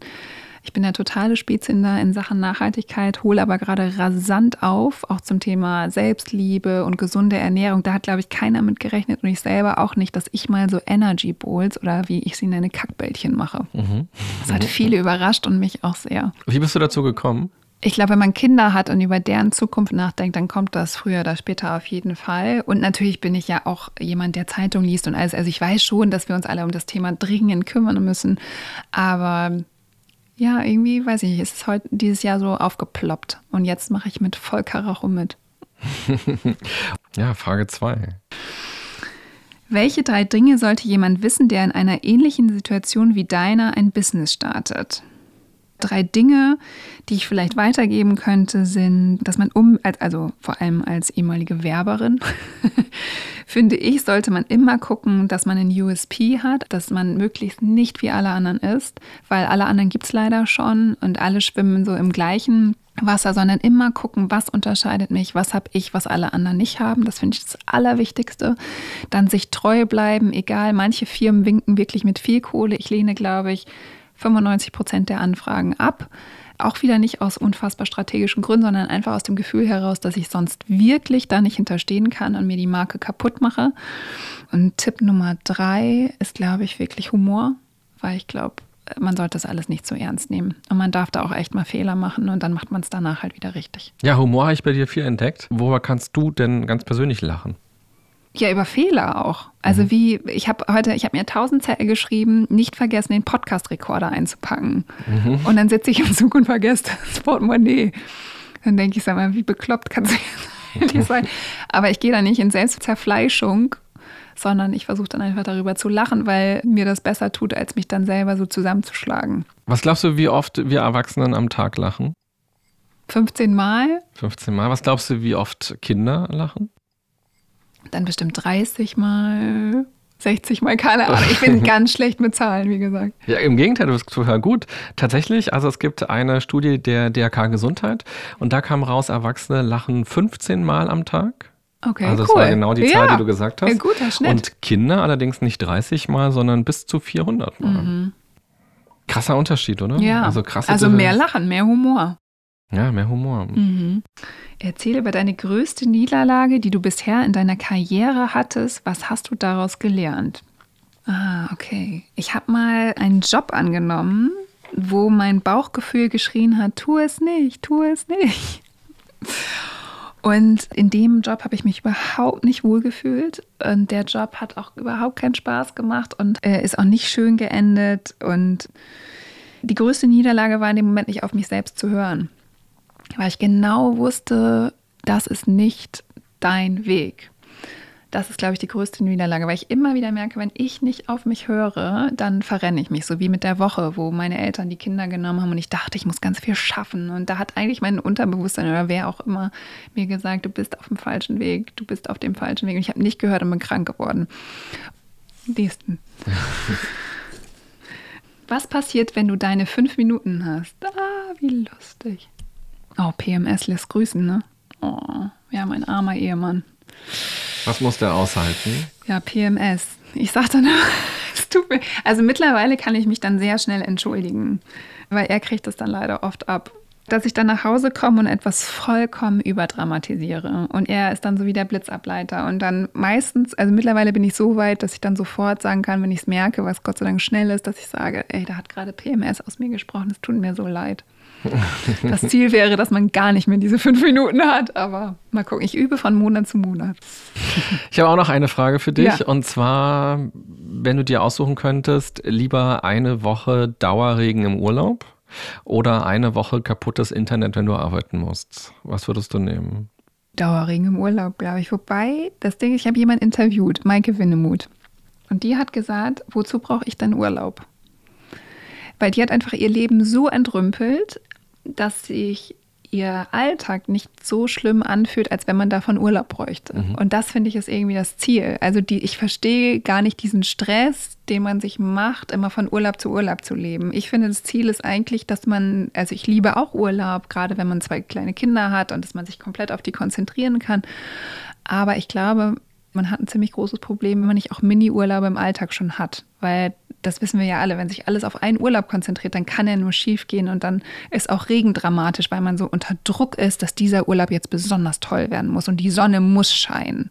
Ich bin der totale Spätzünder in Sachen Nachhaltigkeit, hole aber gerade rasant auf, auch zum Thema Selbstliebe und gesunde Ernährung. Da hat, glaube ich, keiner mit gerechnet und ich selber auch nicht, dass ich mal so Energy Bowls oder wie ich sie nenne, Kackbällchen mache. Mhm. Das hat viele überrascht und mich auch sehr. Wie bist du dazu gekommen? Ich glaube, wenn man Kinder hat und über deren Zukunft nachdenkt, dann kommt das früher oder später auf jeden Fall. Und natürlich bin ich ja auch jemand, der Zeitung liest und alles. Also ich weiß schon, dass wir uns alle um das Thema dringend kümmern müssen. Aber ja, irgendwie, weiß ich nicht, ist es heute dieses Jahr so aufgeploppt. Und jetzt mache ich mit voll Karacho mit. ja, Frage 2. Welche drei Dinge sollte jemand wissen, der in einer ähnlichen Situation wie deiner ein Business startet? Drei Dinge, die ich vielleicht weitergeben könnte, sind, dass man um, also vor allem als ehemalige Werberin, finde ich, sollte man immer gucken, dass man einen USP hat, dass man möglichst nicht wie alle anderen ist, weil alle anderen gibt es leider schon und alle schwimmen so im gleichen Wasser, sondern immer gucken, was unterscheidet mich, was habe ich, was alle anderen nicht haben. Das finde ich das Allerwichtigste. Dann sich treu bleiben, egal, manche Firmen winken wirklich mit viel Kohle. Ich lehne, glaube ich, 95 Prozent der Anfragen ab. Auch wieder nicht aus unfassbar strategischen Gründen, sondern einfach aus dem Gefühl heraus, dass ich sonst wirklich da nicht hinterstehen kann und mir die Marke kaputt mache. Und Tipp Nummer drei ist, glaube ich, wirklich Humor, weil ich glaube, man sollte das alles nicht so ernst nehmen. Und man darf da auch echt mal Fehler machen und dann macht man es danach halt wieder richtig. Ja, Humor habe ich bei dir viel entdeckt. Worüber kannst du denn ganz persönlich lachen? Ja, über Fehler auch. Also mhm. wie, ich habe heute, ich habe mir tausend Zettel geschrieben, nicht vergessen, den Podcast-Rekorder einzupacken. Mhm. Und dann sitze ich im Zug und vergesse das Portemonnaie. Dann denke ich, sag mal, wie bekloppt kann es sein? Aber ich gehe da nicht in Selbstzerfleischung, sondern ich versuche dann einfach darüber zu lachen, weil mir das besser tut, als mich dann selber so zusammenzuschlagen. Was glaubst du, wie oft wir Erwachsenen am Tag lachen? 15 Mal. 15 Mal. Was glaubst du, wie oft Kinder lachen? Dann bestimmt 30 Mal. 60 mal, keine Ahnung. Ich bin ganz schlecht mit Zahlen, wie gesagt. Ja, im Gegenteil, du bist total gut. Tatsächlich, also es gibt eine Studie der DRK Gesundheit und da kam raus, Erwachsene lachen 15 Mal am Tag. Okay, also das cool. war genau die Zahl, ja. die du gesagt hast. Ja, guter Schnitt. Und Kinder allerdings nicht 30 Mal, sondern bis zu 400 Mal. Mhm. Krasser Unterschied, oder? Ja. Also, krasse also mehr Lachen, mehr Humor. Ja, mehr Humor. Mhm. Erzähle über deine größte Niederlage, die du bisher in deiner Karriere hattest. Was hast du daraus gelernt? Ah, okay. Ich habe mal einen Job angenommen, wo mein Bauchgefühl geschrien hat, tu es nicht, tu es nicht. Und in dem Job habe ich mich überhaupt nicht wohlgefühlt. Und der Job hat auch überhaupt keinen Spaß gemacht und er ist auch nicht schön geendet. Und die größte Niederlage war in dem Moment nicht auf mich selbst zu hören weil ich genau wusste, das ist nicht dein Weg. Das ist, glaube ich, die größte Niederlage, weil ich immer wieder merke, wenn ich nicht auf mich höre, dann verrenne ich mich. So wie mit der Woche, wo meine Eltern die Kinder genommen haben und ich dachte, ich muss ganz viel schaffen. Und da hat eigentlich mein Unterbewusstsein oder wer auch immer mir gesagt, du bist auf dem falschen Weg, du bist auf dem falschen Weg. Und ich habe nicht gehört und bin krank geworden. Nächsten. Was passiert, wenn du deine fünf Minuten hast? Ah, wie lustig. Oh, PMS lässt grüßen, ne? Oh, ja, mein armer Ehemann. Was muss der aushalten? Ja, PMS. Ich sag dann, es tut mir. Also mittlerweile kann ich mich dann sehr schnell entschuldigen, weil er kriegt es dann leider oft ab. Dass ich dann nach Hause komme und etwas vollkommen überdramatisiere. Und er ist dann so wie der Blitzableiter. Und dann meistens, also mittlerweile bin ich so weit, dass ich dann sofort sagen kann, wenn ich es merke, was Gott sei Dank schnell ist, dass ich sage, ey, da hat gerade PMS aus mir gesprochen, es tut mir so leid. Das Ziel wäre, dass man gar nicht mehr diese fünf Minuten hat, aber mal gucken. Ich übe von Monat zu Monat. Ich habe auch noch eine Frage für dich ja. und zwar, wenn du dir aussuchen könntest, lieber eine Woche Dauerregen im Urlaub oder eine Woche kaputtes Internet, wenn du arbeiten musst. Was würdest du nehmen? Dauerregen im Urlaub, glaube ich. Wobei, das Ding ist, ich habe jemanden interviewt, Maike Winnemuth. Und die hat gesagt, wozu brauche ich denn Urlaub? Weil die hat einfach ihr Leben so entrümpelt, dass sich ihr Alltag nicht so schlimm anfühlt, als wenn man davon Urlaub bräuchte. Mhm. Und das finde ich ist irgendwie das Ziel. Also die, ich verstehe gar nicht diesen Stress, den man sich macht, immer von Urlaub zu Urlaub zu leben. Ich finde, das Ziel ist eigentlich, dass man, also ich liebe auch Urlaub, gerade wenn man zwei kleine Kinder hat und dass man sich komplett auf die konzentrieren kann. Aber ich glaube, man hat ein ziemlich großes Problem, wenn man nicht auch Mini-Urlaube im Alltag schon hat. Weil das wissen wir ja alle, wenn sich alles auf einen Urlaub konzentriert, dann kann er nur schief gehen und dann ist auch Regen dramatisch, weil man so unter Druck ist, dass dieser Urlaub jetzt besonders toll werden muss und die Sonne muss scheinen.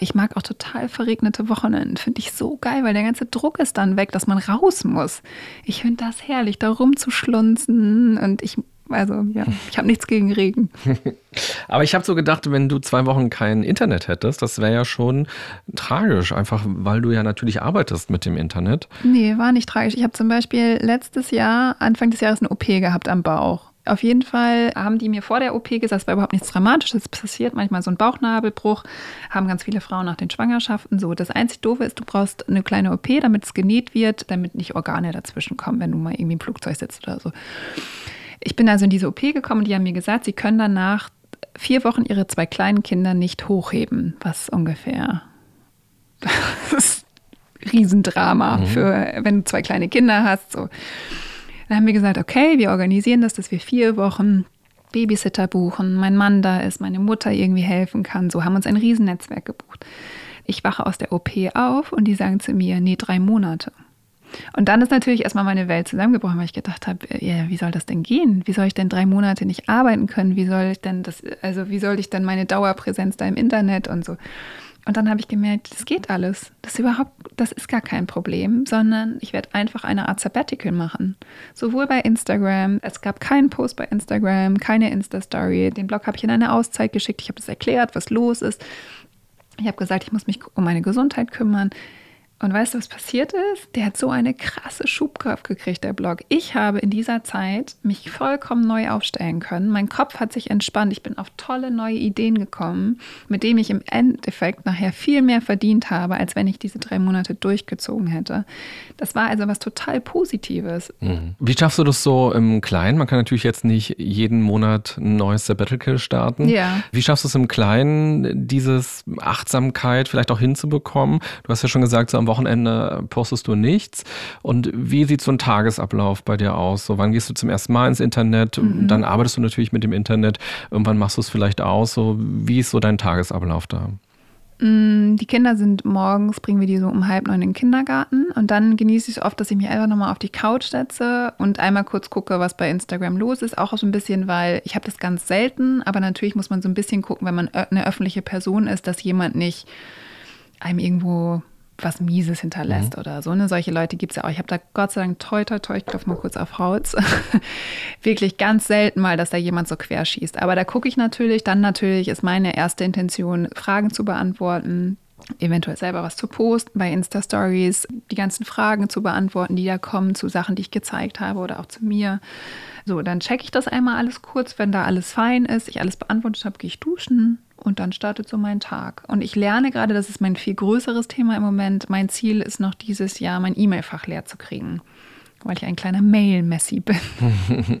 Ich mag auch total verregnete Wochenenden. Finde ich so geil, weil der ganze Druck ist dann weg, dass man raus muss. Ich finde das herrlich, da rumzuschlunzen. Und ich also ja, ich habe nichts gegen Regen. Aber ich habe so gedacht, wenn du zwei Wochen kein Internet hättest, das wäre ja schon tragisch, einfach weil du ja natürlich arbeitest mit dem Internet. Nee, war nicht tragisch. Ich habe zum Beispiel letztes Jahr, Anfang des Jahres, eine OP gehabt am Bauch. Auf jeden Fall haben die mir vor der OP gesagt, es war überhaupt nichts Dramatisches passiert, manchmal so ein Bauchnabelbruch, haben ganz viele Frauen nach den Schwangerschaften so. Das einzig Doofe ist, du brauchst eine kleine OP, damit es genäht wird, damit nicht Organe dazwischen kommen, wenn du mal irgendwie im Flugzeug sitzt oder so. Ich bin also in diese OP gekommen und die haben mir gesagt, sie können dann nach vier Wochen ihre zwei kleinen Kinder nicht hochheben, was ungefähr das ist Riesendrama mhm. für, wenn du zwei kleine Kinder hast. So. Dann haben wir gesagt, okay, wir organisieren das, dass wir vier Wochen Babysitter buchen, mein Mann da ist, meine Mutter irgendwie helfen kann. So haben uns ein Riesennetzwerk gebucht. Ich wache aus der OP auf und die sagen zu mir, nee, drei Monate. Und dann ist natürlich erstmal meine Welt zusammengebrochen, weil ich gedacht habe, äh, ja, wie soll das denn gehen? Wie soll ich denn drei Monate nicht arbeiten können? Wie soll ich denn das, also wie soll ich denn meine Dauerpräsenz da im Internet und so? Und dann habe ich gemerkt, das geht alles. Das ist überhaupt, das ist gar kein Problem, sondern ich werde einfach eine Art Sabbatical machen. Sowohl bei Instagram, es gab keinen Post bei Instagram, keine Insta-Story. Den Blog habe ich in eine Auszeit geschickt. Ich habe das erklärt, was los ist. Ich habe gesagt, ich muss mich um meine Gesundheit kümmern. Und weißt du, was passiert ist? Der hat so eine krasse Schubkraft gekriegt, der Blog. Ich habe in dieser Zeit mich vollkommen neu aufstellen können. Mein Kopf hat sich entspannt. Ich bin auf tolle neue Ideen gekommen, mit denen ich im Endeffekt nachher viel mehr verdient habe, als wenn ich diese drei Monate durchgezogen hätte. Das war also was total Positives. Mhm. Wie schaffst du das so im Kleinen? Man kann natürlich jetzt nicht jeden Monat ein neues Sabbatical starten. Ja. Wie schaffst du es im Kleinen, dieses Achtsamkeit vielleicht auch hinzubekommen? Du hast ja schon gesagt, so am Wochenende postest du nichts. Und wie sieht so ein Tagesablauf bei dir aus? So, wann gehst du zum ersten Mal ins Internet? Mhm. Dann arbeitest du natürlich mit dem Internet. Irgendwann machst du es vielleicht aus. So, wie ist so dein Tagesablauf da? Mm, die Kinder sind morgens, bringen wir die so um halb neun in den Kindergarten und dann genieße ich es oft, dass ich mich einfach nochmal auf die Couch setze und einmal kurz gucke, was bei Instagram los ist. Auch so ein bisschen, weil ich habe das ganz selten, aber natürlich muss man so ein bisschen gucken, wenn man eine öffentliche Person ist, dass jemand nicht einem irgendwo was Mieses hinterlässt mhm. oder so. Ne? Solche Leute gibt es ja auch. Ich habe da Gott sei Dank toi, toi, toi, ich klopfe mal kurz auf Holz, wirklich ganz selten mal, dass da jemand so querschießt. Aber da gucke ich natürlich, dann natürlich ist meine erste Intention, Fragen zu beantworten, eventuell selber was zu posten bei Insta-Stories, die ganzen Fragen zu beantworten, die da kommen zu Sachen, die ich gezeigt habe oder auch zu mir. So, dann checke ich das einmal alles kurz. Wenn da alles fein ist, ich alles beantwortet habe, gehe ich duschen, und dann startet so mein Tag. Und ich lerne gerade, das ist mein viel größeres Thema im Moment. Mein Ziel ist noch dieses Jahr, mein E-Mail-Fach leer zu kriegen, weil ich ein kleiner Mail-Messi bin.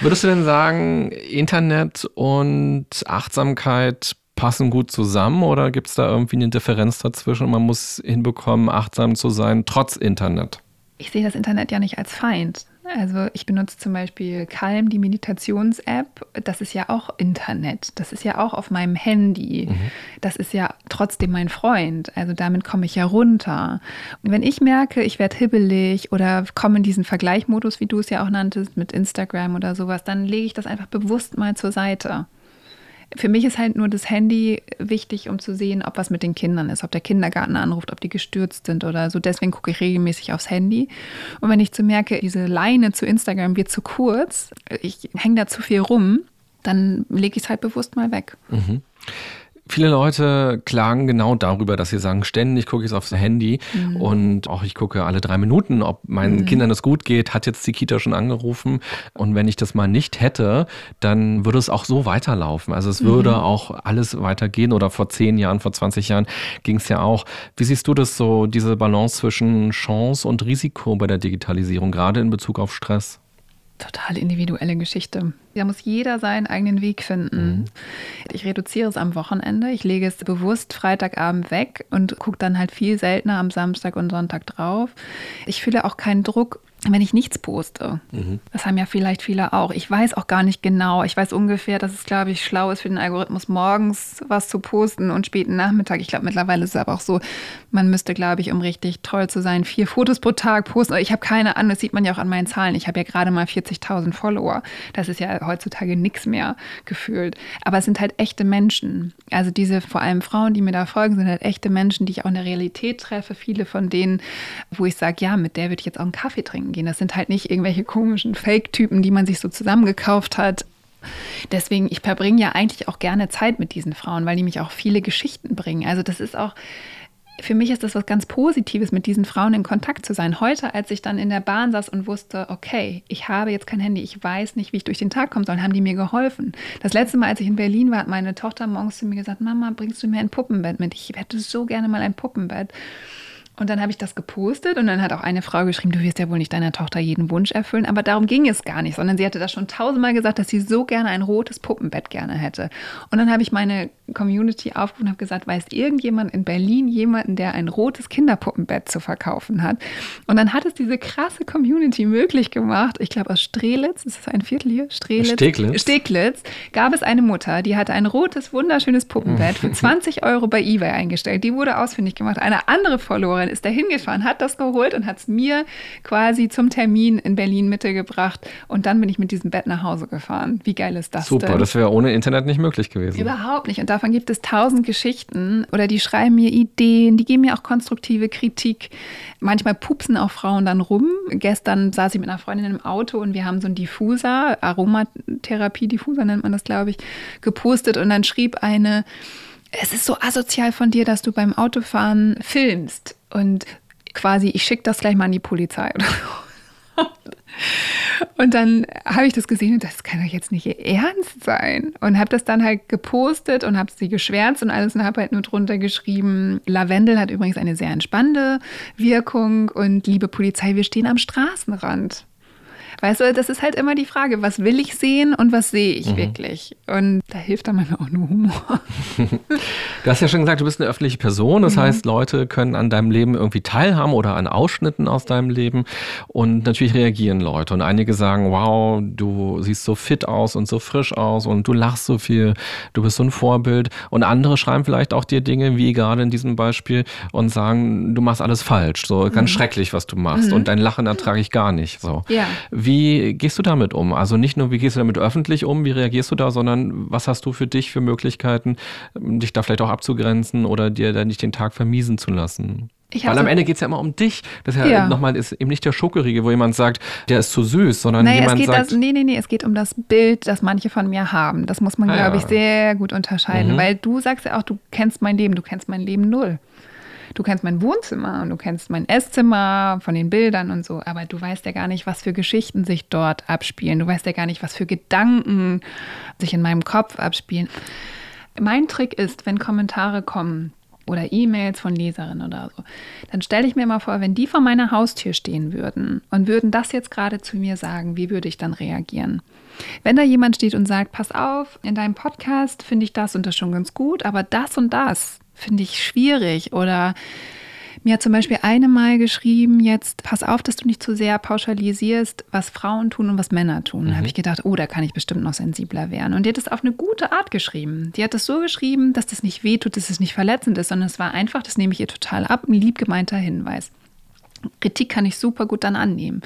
Würdest du denn sagen, Internet und Achtsamkeit passen gut zusammen oder gibt es da irgendwie eine Differenz dazwischen und man muss hinbekommen, achtsam zu sein, trotz Internet? Ich sehe das Internet ja nicht als Feind. Also ich benutze zum Beispiel Calm, die Meditations-App. Das ist ja auch Internet. Das ist ja auch auf meinem Handy. Mhm. Das ist ja trotzdem mein Freund. Also damit komme ich ja runter. Und wenn ich merke, ich werde hibbelig oder komme in diesen Vergleichmodus, wie du es ja auch nanntest, mit Instagram oder sowas, dann lege ich das einfach bewusst mal zur Seite. Für mich ist halt nur das Handy wichtig, um zu sehen, ob was mit den Kindern ist, ob der Kindergarten anruft, ob die gestürzt sind oder so. Deswegen gucke ich regelmäßig aufs Handy. Und wenn ich zu merke, diese Leine zu Instagram wird zu kurz, ich hänge da zu viel rum, dann lege ich es halt bewusst mal weg. Mhm. Viele Leute klagen genau darüber, dass sie sagen, ständig gucke ich aufs Handy mhm. und auch ich gucke alle drei Minuten, ob meinen mhm. Kindern es gut geht, hat jetzt die Kita schon angerufen. Und wenn ich das mal nicht hätte, dann würde es auch so weiterlaufen. Also es würde mhm. auch alles weitergehen oder vor zehn Jahren, vor 20 Jahren ging es ja auch. Wie siehst du das so, diese Balance zwischen Chance und Risiko bei der Digitalisierung, gerade in Bezug auf Stress? Total individuelle Geschichte. Da muss jeder seinen eigenen Weg finden. Mhm. Ich reduziere es am Wochenende. Ich lege es bewusst Freitagabend weg und gucke dann halt viel seltener am Samstag und Sonntag drauf. Ich fühle auch keinen Druck, wenn ich nichts poste. Mhm. Das haben ja vielleicht viele auch. Ich weiß auch gar nicht genau. Ich weiß ungefähr, dass es, glaube ich, schlau ist für den Algorithmus, morgens was zu posten und späten Nachmittag. Ich glaube, mittlerweile ist es aber auch so, man müsste, glaube ich, um richtig toll zu sein, vier Fotos pro Tag posten. Ich habe keine Ahnung, das sieht man ja auch an meinen Zahlen. Ich habe ja gerade mal 40.000 Follower. Das ist ja heutzutage nichts mehr gefühlt. Aber es sind halt echte Menschen. Also diese vor allem Frauen, die mir da folgen, sind halt echte Menschen, die ich auch in der Realität treffe. Viele von denen, wo ich sage, ja, mit der würde ich jetzt auch einen Kaffee trinken gehen. Das sind halt nicht irgendwelche komischen Fake-Typen, die man sich so zusammengekauft hat. Deswegen, ich verbringe ja eigentlich auch gerne Zeit mit diesen Frauen, weil die mich auch viele Geschichten bringen. Also das ist auch, für mich ist das was ganz Positives, mit diesen Frauen in Kontakt zu sein. Heute, als ich dann in der Bahn saß und wusste, okay, ich habe jetzt kein Handy, ich weiß nicht, wie ich durch den Tag kommen soll, haben die mir geholfen. Das letzte Mal, als ich in Berlin war, hat meine Tochter morgens zu mir gesagt, Mama, bringst du mir ein Puppenbett mit? Ich hätte so gerne mal ein Puppenbett. Und dann habe ich das gepostet und dann hat auch eine Frau geschrieben, du wirst ja wohl nicht deiner Tochter jeden Wunsch erfüllen. Aber darum ging es gar nicht, sondern sie hatte das schon tausendmal gesagt, dass sie so gerne ein rotes Puppenbett gerne hätte. Und dann habe ich meine Community aufgerufen und habe gesagt, weiß irgendjemand in Berlin jemanden, der ein rotes Kinderpuppenbett zu verkaufen hat? Und dann hat es diese krasse Community möglich gemacht. Ich glaube aus Strelitz, ist das ein Viertel hier? Strelitz. Steglitz. Steglitz gab es eine Mutter, die hatte ein rotes, wunderschönes Puppenbett für 20 Euro bei eBay eingestellt. Die wurde ausfindig gemacht. Eine andere Followerin ist da hingefahren, hat das geholt und hat es mir quasi zum Termin in Berlin Mitte gebracht. Und dann bin ich mit diesem Bett nach Hause gefahren. Wie geil ist das Super, denn? das wäre ohne Internet nicht möglich gewesen. Überhaupt nicht. Und davon gibt es tausend Geschichten. Oder die schreiben mir Ideen, die geben mir auch konstruktive Kritik. Manchmal pupsen auch Frauen dann rum. Gestern saß ich mit einer Freundin im Auto und wir haben so einen Diffuser, Aromatherapie-Diffuser nennt man das, glaube ich, gepostet. Und dann schrieb eine, es ist so asozial von dir, dass du beim Autofahren filmst und quasi, ich schicke das gleich mal an die Polizei. Und dann habe ich das gesehen und das kann doch jetzt nicht ihr Ernst sein. Und habe das dann halt gepostet und habe sie geschwärzt und alles und habe halt nur drunter geschrieben, Lavendel hat übrigens eine sehr entspannende Wirkung und liebe Polizei, wir stehen am Straßenrand. Weißt du, das ist halt immer die Frage, was will ich sehen und was sehe ich mhm. wirklich? Und da hilft dann manchmal auch nur Humor. du hast ja schon gesagt, du bist eine öffentliche Person. Das mhm. heißt, Leute können an deinem Leben irgendwie teilhaben oder an Ausschnitten aus deinem Leben. Und natürlich reagieren Leute. Und einige sagen, wow, du siehst so fit aus und so frisch aus und du lachst so viel, du bist so ein Vorbild. Und andere schreiben vielleicht auch dir Dinge, wie gerade in diesem Beispiel, und sagen, du machst alles falsch. So ganz mhm. schrecklich, was du machst. Mhm. Und dein Lachen ertrage ich gar nicht. So. Ja. Wie wie gehst du damit um? Also nicht nur, wie gehst du damit öffentlich um, wie reagierst du da, sondern was hast du für dich für Möglichkeiten, dich da vielleicht auch abzugrenzen oder dir da nicht den Tag vermiesen zu lassen? Weil am Ende geht es ja immer um dich. Das ist ja, ja. nochmal ist eben nicht der Schokoriegel, wo jemand sagt, der ist zu süß, sondern naja, jemand es geht sagt. Das, nee, nee, nee, es geht um das Bild, das manche von mir haben. Das muss man, ah, glaube ja. ich, sehr gut unterscheiden. Mhm. Weil du sagst ja auch, du kennst mein Leben, du kennst mein Leben null. Du kennst mein Wohnzimmer und du kennst mein Esszimmer von den Bildern und so, aber du weißt ja gar nicht, was für Geschichten sich dort abspielen. Du weißt ja gar nicht, was für Gedanken sich in meinem Kopf abspielen. Mein Trick ist, wenn Kommentare kommen, oder E-Mails von Leserinnen oder so, dann stelle ich mir mal vor, wenn die vor meiner Haustür stehen würden und würden das jetzt gerade zu mir sagen, wie würde ich dann reagieren? Wenn da jemand steht und sagt, pass auf, in deinem Podcast finde ich das und das schon ganz gut, aber das und das, finde ich schwierig. Oder mir hat zum Beispiel eine mal geschrieben, jetzt pass auf, dass du nicht zu sehr pauschalisierst, was Frauen tun und was Männer tun. Mhm. Da habe ich gedacht, oh, da kann ich bestimmt noch sensibler werden. Und die hat es auf eine gute Art geschrieben. Die hat es so geschrieben, dass das nicht wehtut, dass es nicht verletzend ist, sondern es war einfach, das nehme ich ihr total ab, ein lieb gemeinter Hinweis. Kritik kann ich super gut dann annehmen.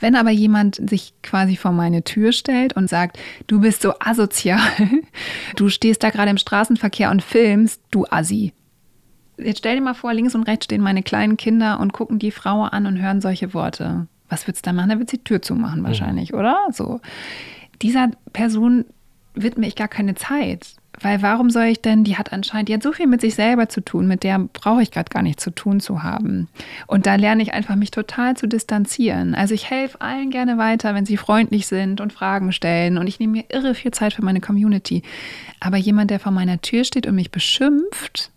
Wenn aber jemand sich quasi vor meine Tür stellt und sagt, du bist so asozial, du stehst da gerade im Straßenverkehr und filmst, du Assi. Jetzt stell dir mal vor, links und rechts stehen meine kleinen Kinder und gucken die Frau an und hören solche Worte. Was würdest du da machen? Da wird sie die Tür zumachen wahrscheinlich, mhm. oder? So. Dieser Person widme ich gar keine Zeit. Weil warum soll ich denn, die hat anscheinend, die hat so viel mit sich selber zu tun, mit der brauche ich gerade gar nichts zu tun zu haben. Und da lerne ich einfach, mich total zu distanzieren. Also ich helfe allen gerne weiter, wenn sie freundlich sind und Fragen stellen. Und ich nehme mir irre viel Zeit für meine Community. Aber jemand, der vor meiner Tür steht und mich beschimpft,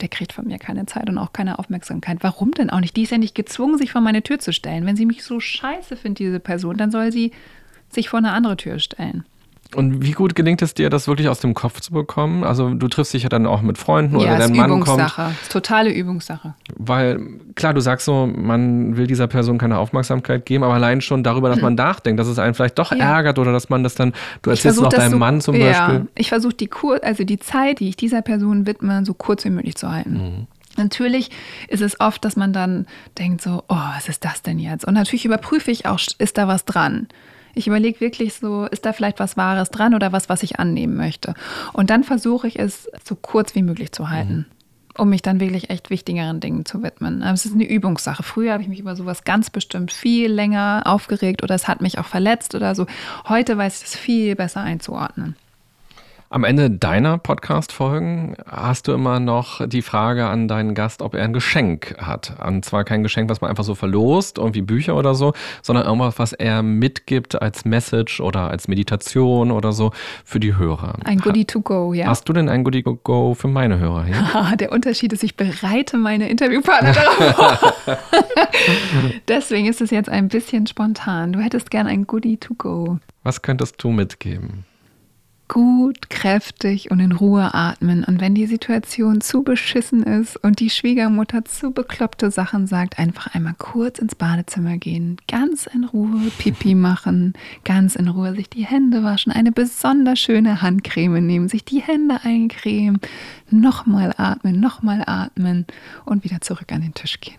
der kriegt von mir keine Zeit und auch keine Aufmerksamkeit. Warum denn auch nicht? Die ist ja nicht gezwungen, sich vor meine Tür zu stellen. Wenn sie mich so scheiße findet, diese Person, dann soll sie sich vor eine andere Tür stellen. Und wie gut gelingt es dir, das wirklich aus dem Kopf zu bekommen? Also du triffst dich ja dann auch mit Freunden ja, oder dein Mann Übungssache. kommt. Ist totale Übungssache. Weil klar, du sagst so, man will dieser Person keine Aufmerksamkeit geben, aber allein schon darüber, dass man nachdenkt, dass es einen vielleicht doch ja. ärgert oder dass man das dann, du erzählst noch deinem so, Mann zum ja, Beispiel. Ich versuche die Kur also die Zeit, die ich dieser Person widme, so kurz wie möglich zu halten. Mhm. Natürlich ist es oft, dass man dann denkt so, oh, was ist das denn jetzt? Und natürlich überprüfe ich auch, ist da was dran? Ich überlege wirklich so, ist da vielleicht was Wahres dran oder was, was ich annehmen möchte? Und dann versuche ich es so kurz wie möglich zu halten. Mhm um mich dann wirklich echt wichtigeren Dingen zu widmen. Aber es ist eine Übungssache. Früher habe ich mich über sowas ganz bestimmt viel länger aufgeregt oder es hat mich auch verletzt oder so. Heute weiß ich es viel besser einzuordnen. Am Ende deiner Podcast-Folgen hast du immer noch die Frage an deinen Gast, ob er ein Geschenk hat. Und zwar kein Geschenk, was man einfach so verlost, irgendwie Bücher oder so, sondern irgendwas, was er mitgibt als Message oder als Meditation oder so für die Hörer. Ein Goodie to go, ja. Hast du denn ein Goodie to go für meine Hörer hier? Der Unterschied ist, ich bereite meine Interviewpartner darauf vor. Deswegen ist es jetzt ein bisschen spontan. Du hättest gern ein Goodie to go. Was könntest du mitgeben? Gut, kräftig und in Ruhe atmen. Und wenn die Situation zu beschissen ist und die Schwiegermutter zu bekloppte Sachen sagt, einfach einmal kurz ins Badezimmer gehen, ganz in Ruhe Pipi machen, ganz in Ruhe sich die Hände waschen, eine besonders schöne Handcreme nehmen, sich die Hände eincremen, nochmal atmen, nochmal atmen und wieder zurück an den Tisch gehen.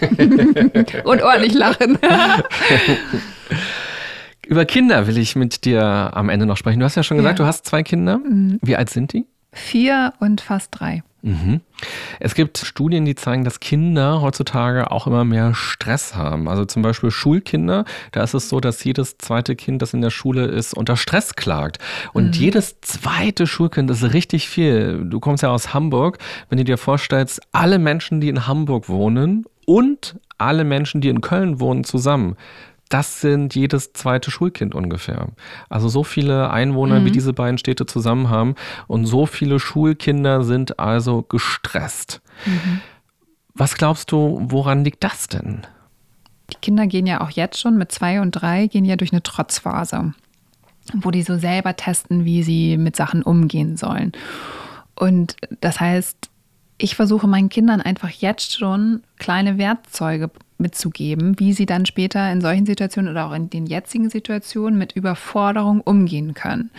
und ordentlich lachen. Über Kinder will ich mit dir am Ende noch sprechen. Du hast ja schon gesagt, ja. du hast zwei Kinder. Mhm. Wie alt sind die? Vier und fast drei. Mhm. Es gibt Studien, die zeigen, dass Kinder heutzutage auch immer mehr Stress haben. Also zum Beispiel Schulkinder, da ist es so, dass jedes zweite Kind, das in der Schule ist, unter Stress klagt. Und mhm. jedes zweite Schulkind ist richtig viel. Du kommst ja aus Hamburg. Wenn du dir vorstellst, alle Menschen, die in Hamburg wohnen und alle Menschen, die in Köln wohnen, zusammen das sind jedes zweite Schulkind ungefähr. Also so viele Einwohner, mhm. wie diese beiden Städte zusammen haben und so viele Schulkinder sind also gestresst. Mhm. Was glaubst du, woran liegt das denn? Die Kinder gehen ja auch jetzt schon mit zwei und drei, gehen ja durch eine Trotzphase, wo die so selber testen, wie sie mit Sachen umgehen sollen. Und das heißt, ich versuche meinen Kindern einfach jetzt schon kleine Werkzeuge mitzugeben, wie sie dann später in solchen Situationen oder auch in den jetzigen Situationen mit Überforderung umgehen können.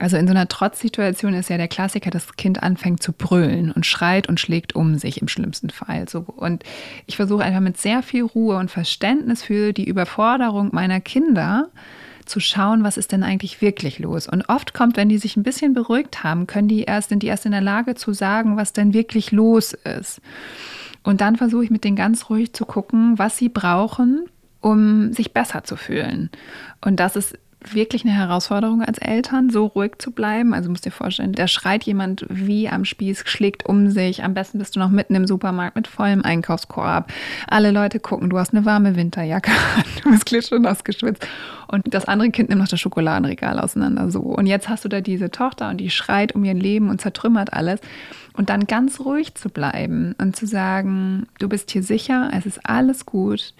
Also in so einer Trotzsituation ist ja der Klassiker, dass das Kind anfängt zu brüllen und schreit und schlägt um sich im schlimmsten Fall. So. Und ich versuche einfach mit sehr viel Ruhe und Verständnis für die Überforderung meiner Kinder zu schauen, was ist denn eigentlich wirklich los. Und oft kommt, wenn die sich ein bisschen beruhigt haben, können die erst, sind die erst in der Lage zu sagen, was denn wirklich los ist. Und dann versuche ich mit denen ganz ruhig zu gucken, was sie brauchen, um sich besser zu fühlen. Und das ist wirklich eine Herausforderung als Eltern, so ruhig zu bleiben. Also musst dir vorstellen, da schreit jemand wie am Spieß, schlägt um sich. Am besten bist du noch mitten im Supermarkt mit vollem Einkaufskorb. Alle Leute gucken, du hast eine warme Winterjacke an, du bist klitschnass geschwitzt. Und das andere Kind nimmt noch das Schokoladenregal auseinander. So. Und jetzt hast du da diese Tochter und die schreit um ihr Leben und zertrümmert alles. Und dann ganz ruhig zu bleiben und zu sagen, du bist hier sicher, es ist alles gut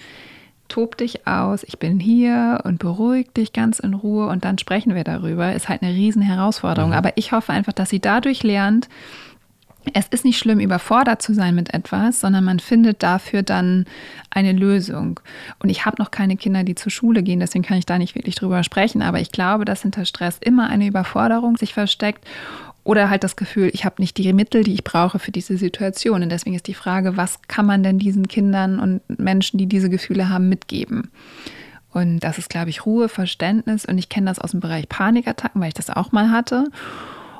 tob dich aus, ich bin hier und beruhig dich ganz in Ruhe und dann sprechen wir darüber, ist halt eine riesen Herausforderung. Mhm. Aber ich hoffe einfach, dass sie dadurch lernt, es ist nicht schlimm, überfordert zu sein mit etwas, sondern man findet dafür dann eine Lösung. Und ich habe noch keine Kinder, die zur Schule gehen, deswegen kann ich da nicht wirklich drüber sprechen. Aber ich glaube, dass hinter Stress immer eine Überforderung sich versteckt oder halt das Gefühl, ich habe nicht die Mittel, die ich brauche für diese Situation. Und deswegen ist die Frage, was kann man denn diesen Kindern und Menschen, die diese Gefühle haben, mitgeben? Und das ist, glaube ich, Ruhe, Verständnis. Und ich kenne das aus dem Bereich Panikattacken, weil ich das auch mal hatte.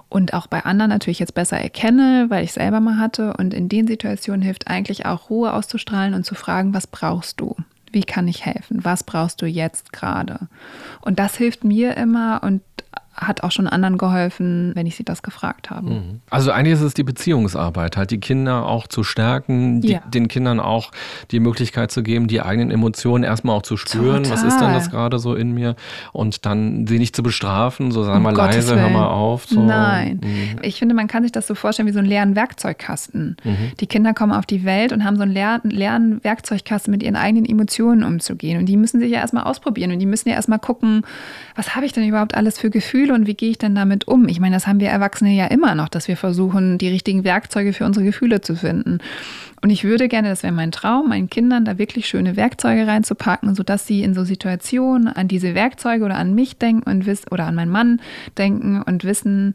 Und auch bei anderen natürlich jetzt besser erkenne, weil ich selber mal hatte. Und in den Situationen hilft eigentlich auch Ruhe auszustrahlen und zu fragen, was brauchst du? Wie kann ich helfen? Was brauchst du jetzt gerade? Und das hilft mir immer und hat auch schon anderen geholfen, wenn ich sie das gefragt habe. Mhm. Also eigentlich ist es die Beziehungsarbeit, halt die Kinder auch zu stärken, die, ja. den Kindern auch die Möglichkeit zu geben, die eigenen Emotionen erstmal auch zu spüren. Total. Was ist denn das gerade so in mir? Und dann sie nicht zu bestrafen, so sei um mal Gottes leise, Willen. hör mal auf. So. Nein. Mhm. Ich finde, man kann sich das so vorstellen wie so einen leeren Werkzeugkasten. Mhm. Die Kinder kommen auf die Welt und haben so einen leeren, leeren Werkzeugkasten mit ihren eigenen Emotionen umzugehen. Und die müssen sich ja erstmal ausprobieren und die müssen ja erstmal gucken, was habe ich denn überhaupt alles für Gefühle und wie gehe ich denn damit um? Ich meine, das haben wir Erwachsene ja immer noch, dass wir versuchen, die richtigen Werkzeuge für unsere Gefühle zu finden. Und ich würde gerne, das wäre mein Traum, meinen Kindern da wirklich schöne Werkzeuge reinzupacken, sodass sie in so Situationen an diese Werkzeuge oder an mich denken und wissen oder an meinen Mann denken und wissen,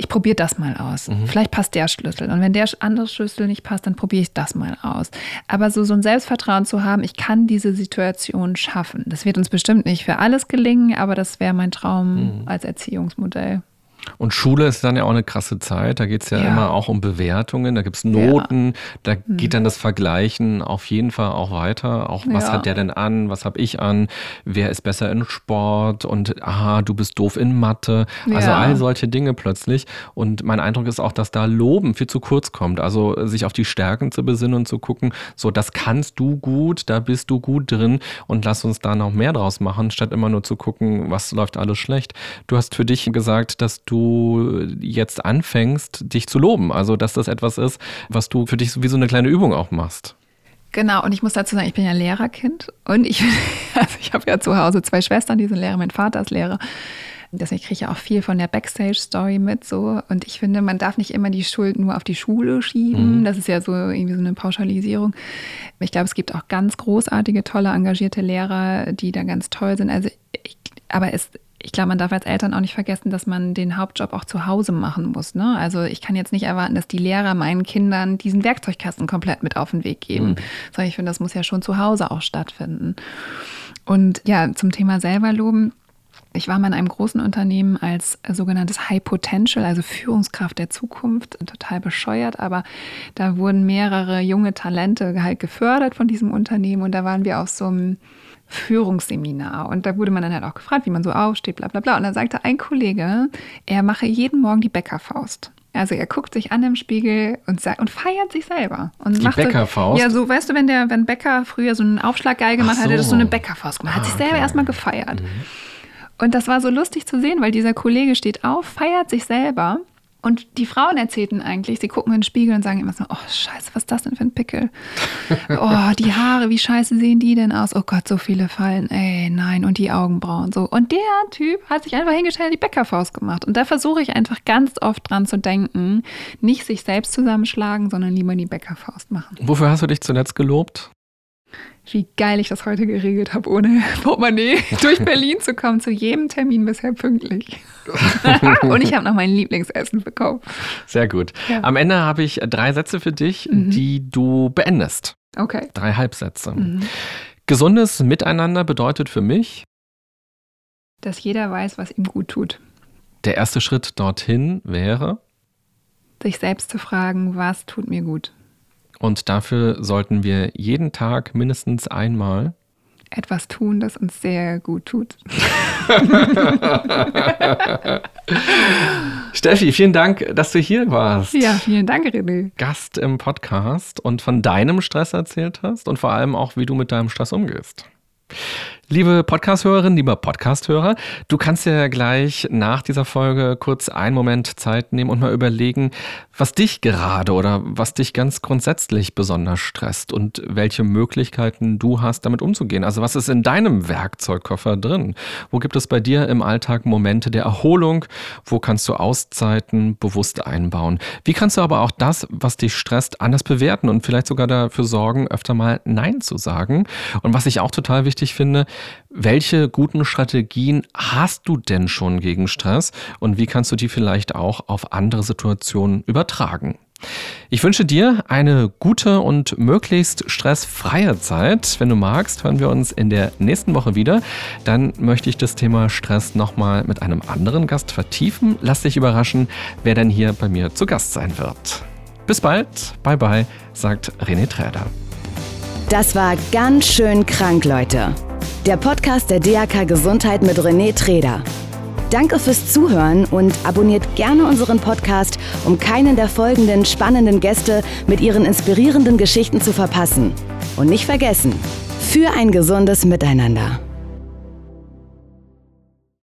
ich probiere das mal aus. Mhm. Vielleicht passt der Schlüssel. Und wenn der andere Schlüssel nicht passt, dann probiere ich das mal aus. Aber so, so ein Selbstvertrauen zu haben, ich kann diese Situation schaffen. Das wird uns bestimmt nicht für alles gelingen, aber das wäre mein Traum mhm. als Erziehungsmodell. Und Schule ist dann ja auch eine krasse Zeit. Da geht es ja, ja, immer auch um Bewertungen. Da gibt es Noten. Ja. Da mhm. geht dann das Vergleichen auf jeden Fall auch weiter. Auch was ja. hat der denn an? Was habe ich an? Wer ist besser in Sport? Und aha, du bist doof in Mathe. Also all solche Dinge plötzlich. Und mein Eindruck ist auch, dass da Loben viel zu kurz kommt. Also sich auf die Stärken zu besinnen und zu gucken, so das kannst du gut, da bist du gut drin und lass uns da noch mehr draus machen, statt immer nur zu gucken, was läuft alles schlecht. Du hast für dich gesagt, dass du jetzt anfängst, dich zu loben. Also, dass das etwas ist, was du für dich wie so eine kleine Übung auch machst. Genau, und ich muss dazu sagen, ich bin ja Lehrerkind und ich, also ich habe ja zu Hause zwei Schwestern, die sind Lehrer, mein Vater ist Lehrer. Deswegen kriege ich ja auch viel von der Backstage-Story mit so. Und ich finde, man darf nicht immer die Schuld nur auf die Schule schieben. Mhm. Das ist ja so irgendwie so eine Pauschalisierung. Ich glaube, es gibt auch ganz großartige, tolle, engagierte Lehrer, die da ganz toll sind. Also ich, aber es ich glaube, man darf als Eltern auch nicht vergessen, dass man den Hauptjob auch zu Hause machen muss. Ne? Also ich kann jetzt nicht erwarten, dass die Lehrer meinen Kindern diesen Werkzeugkasten komplett mit auf den Weg geben, mhm. sondern ich finde, das muss ja schon zu Hause auch stattfinden. Und ja, zum Thema selber loben. Ich war mal in einem großen Unternehmen als sogenanntes High Potential, also Führungskraft der Zukunft, total bescheuert, aber da wurden mehrere junge Talente halt gefördert von diesem Unternehmen und da waren wir auf so einem Führungsseminar. Und da wurde man dann halt auch gefragt, wie man so aufsteht, bla bla bla. Und dann sagte ein Kollege, er mache jeden Morgen die Bäckerfaust. Also er guckt sich an im Spiegel und, sagt, und feiert sich selber. Und die Bäckerfaust? ja, so weißt du, wenn der wenn Bäcker früher so einen Aufschlaggeil gemacht so. hat, hat er so eine Bäckerfaust gemacht. Hat ah, sich selber okay. erstmal gefeiert. Mhm. Und das war so lustig zu sehen, weil dieser Kollege steht auf, feiert sich selber und die Frauen erzählten eigentlich, sie gucken in den Spiegel und sagen immer so, oh scheiße, was ist das denn für ein Pickel? oh, die Haare, wie scheiße sehen die denn aus? Oh Gott, so viele Fallen. Ey, nein, und die Augenbrauen so. Und der Typ hat sich einfach hingestellt, die Bäckerfaust gemacht. Und da versuche ich einfach ganz oft dran zu denken, nicht sich selbst zusammenschlagen, sondern lieber die Bäckerfaust machen. Wofür hast du dich zuletzt gelobt? Wie geil ich das heute geregelt habe, ohne Portemonnaie durch Berlin zu kommen, zu jedem Termin bisher pünktlich. und ich habe noch mein Lieblingsessen bekommen. Sehr gut. Ja. Am Ende habe ich drei Sätze für dich, mhm. die du beendest. Okay. Drei Halbsätze. Mhm. Gesundes Miteinander bedeutet für mich, dass jeder weiß, was ihm gut tut. Der erste Schritt dorthin wäre, sich selbst zu fragen, was tut mir gut. Und dafür sollten wir jeden Tag mindestens einmal etwas tun, das uns sehr gut tut. Steffi, vielen Dank, dass du hier warst. Ja, vielen Dank, René. Gast im Podcast und von deinem Stress erzählt hast und vor allem auch, wie du mit deinem Stress umgehst. Liebe Podcast-Hörerin, lieber Podcast-Hörer, du kannst ja gleich nach dieser Folge kurz einen Moment Zeit nehmen und mal überlegen, was dich gerade oder was dich ganz grundsätzlich besonders stresst und welche Möglichkeiten du hast, damit umzugehen. Also was ist in deinem Werkzeugkoffer drin? Wo gibt es bei dir im Alltag Momente der Erholung? Wo kannst du Auszeiten bewusst einbauen? Wie kannst du aber auch das, was dich stresst, anders bewerten und vielleicht sogar dafür sorgen, öfter mal Nein zu sagen? Und was ich auch total wichtig finde, welche guten Strategien hast du denn schon gegen Stress und wie kannst du die vielleicht auch auf andere Situationen übertragen? Ich wünsche dir eine gute und möglichst stressfreie Zeit. Wenn du magst, hören wir uns in der nächsten Woche wieder. Dann möchte ich das Thema Stress nochmal mit einem anderen Gast vertiefen. Lass dich überraschen, wer denn hier bei mir zu Gast sein wird. Bis bald, bye bye, sagt René Träder. Das war ganz schön krank, Leute. Der Podcast der DAK Gesundheit mit René Treder. Danke fürs Zuhören und abonniert gerne unseren Podcast, um keinen der folgenden spannenden Gäste mit ihren inspirierenden Geschichten zu verpassen. Und nicht vergessen, für ein gesundes Miteinander.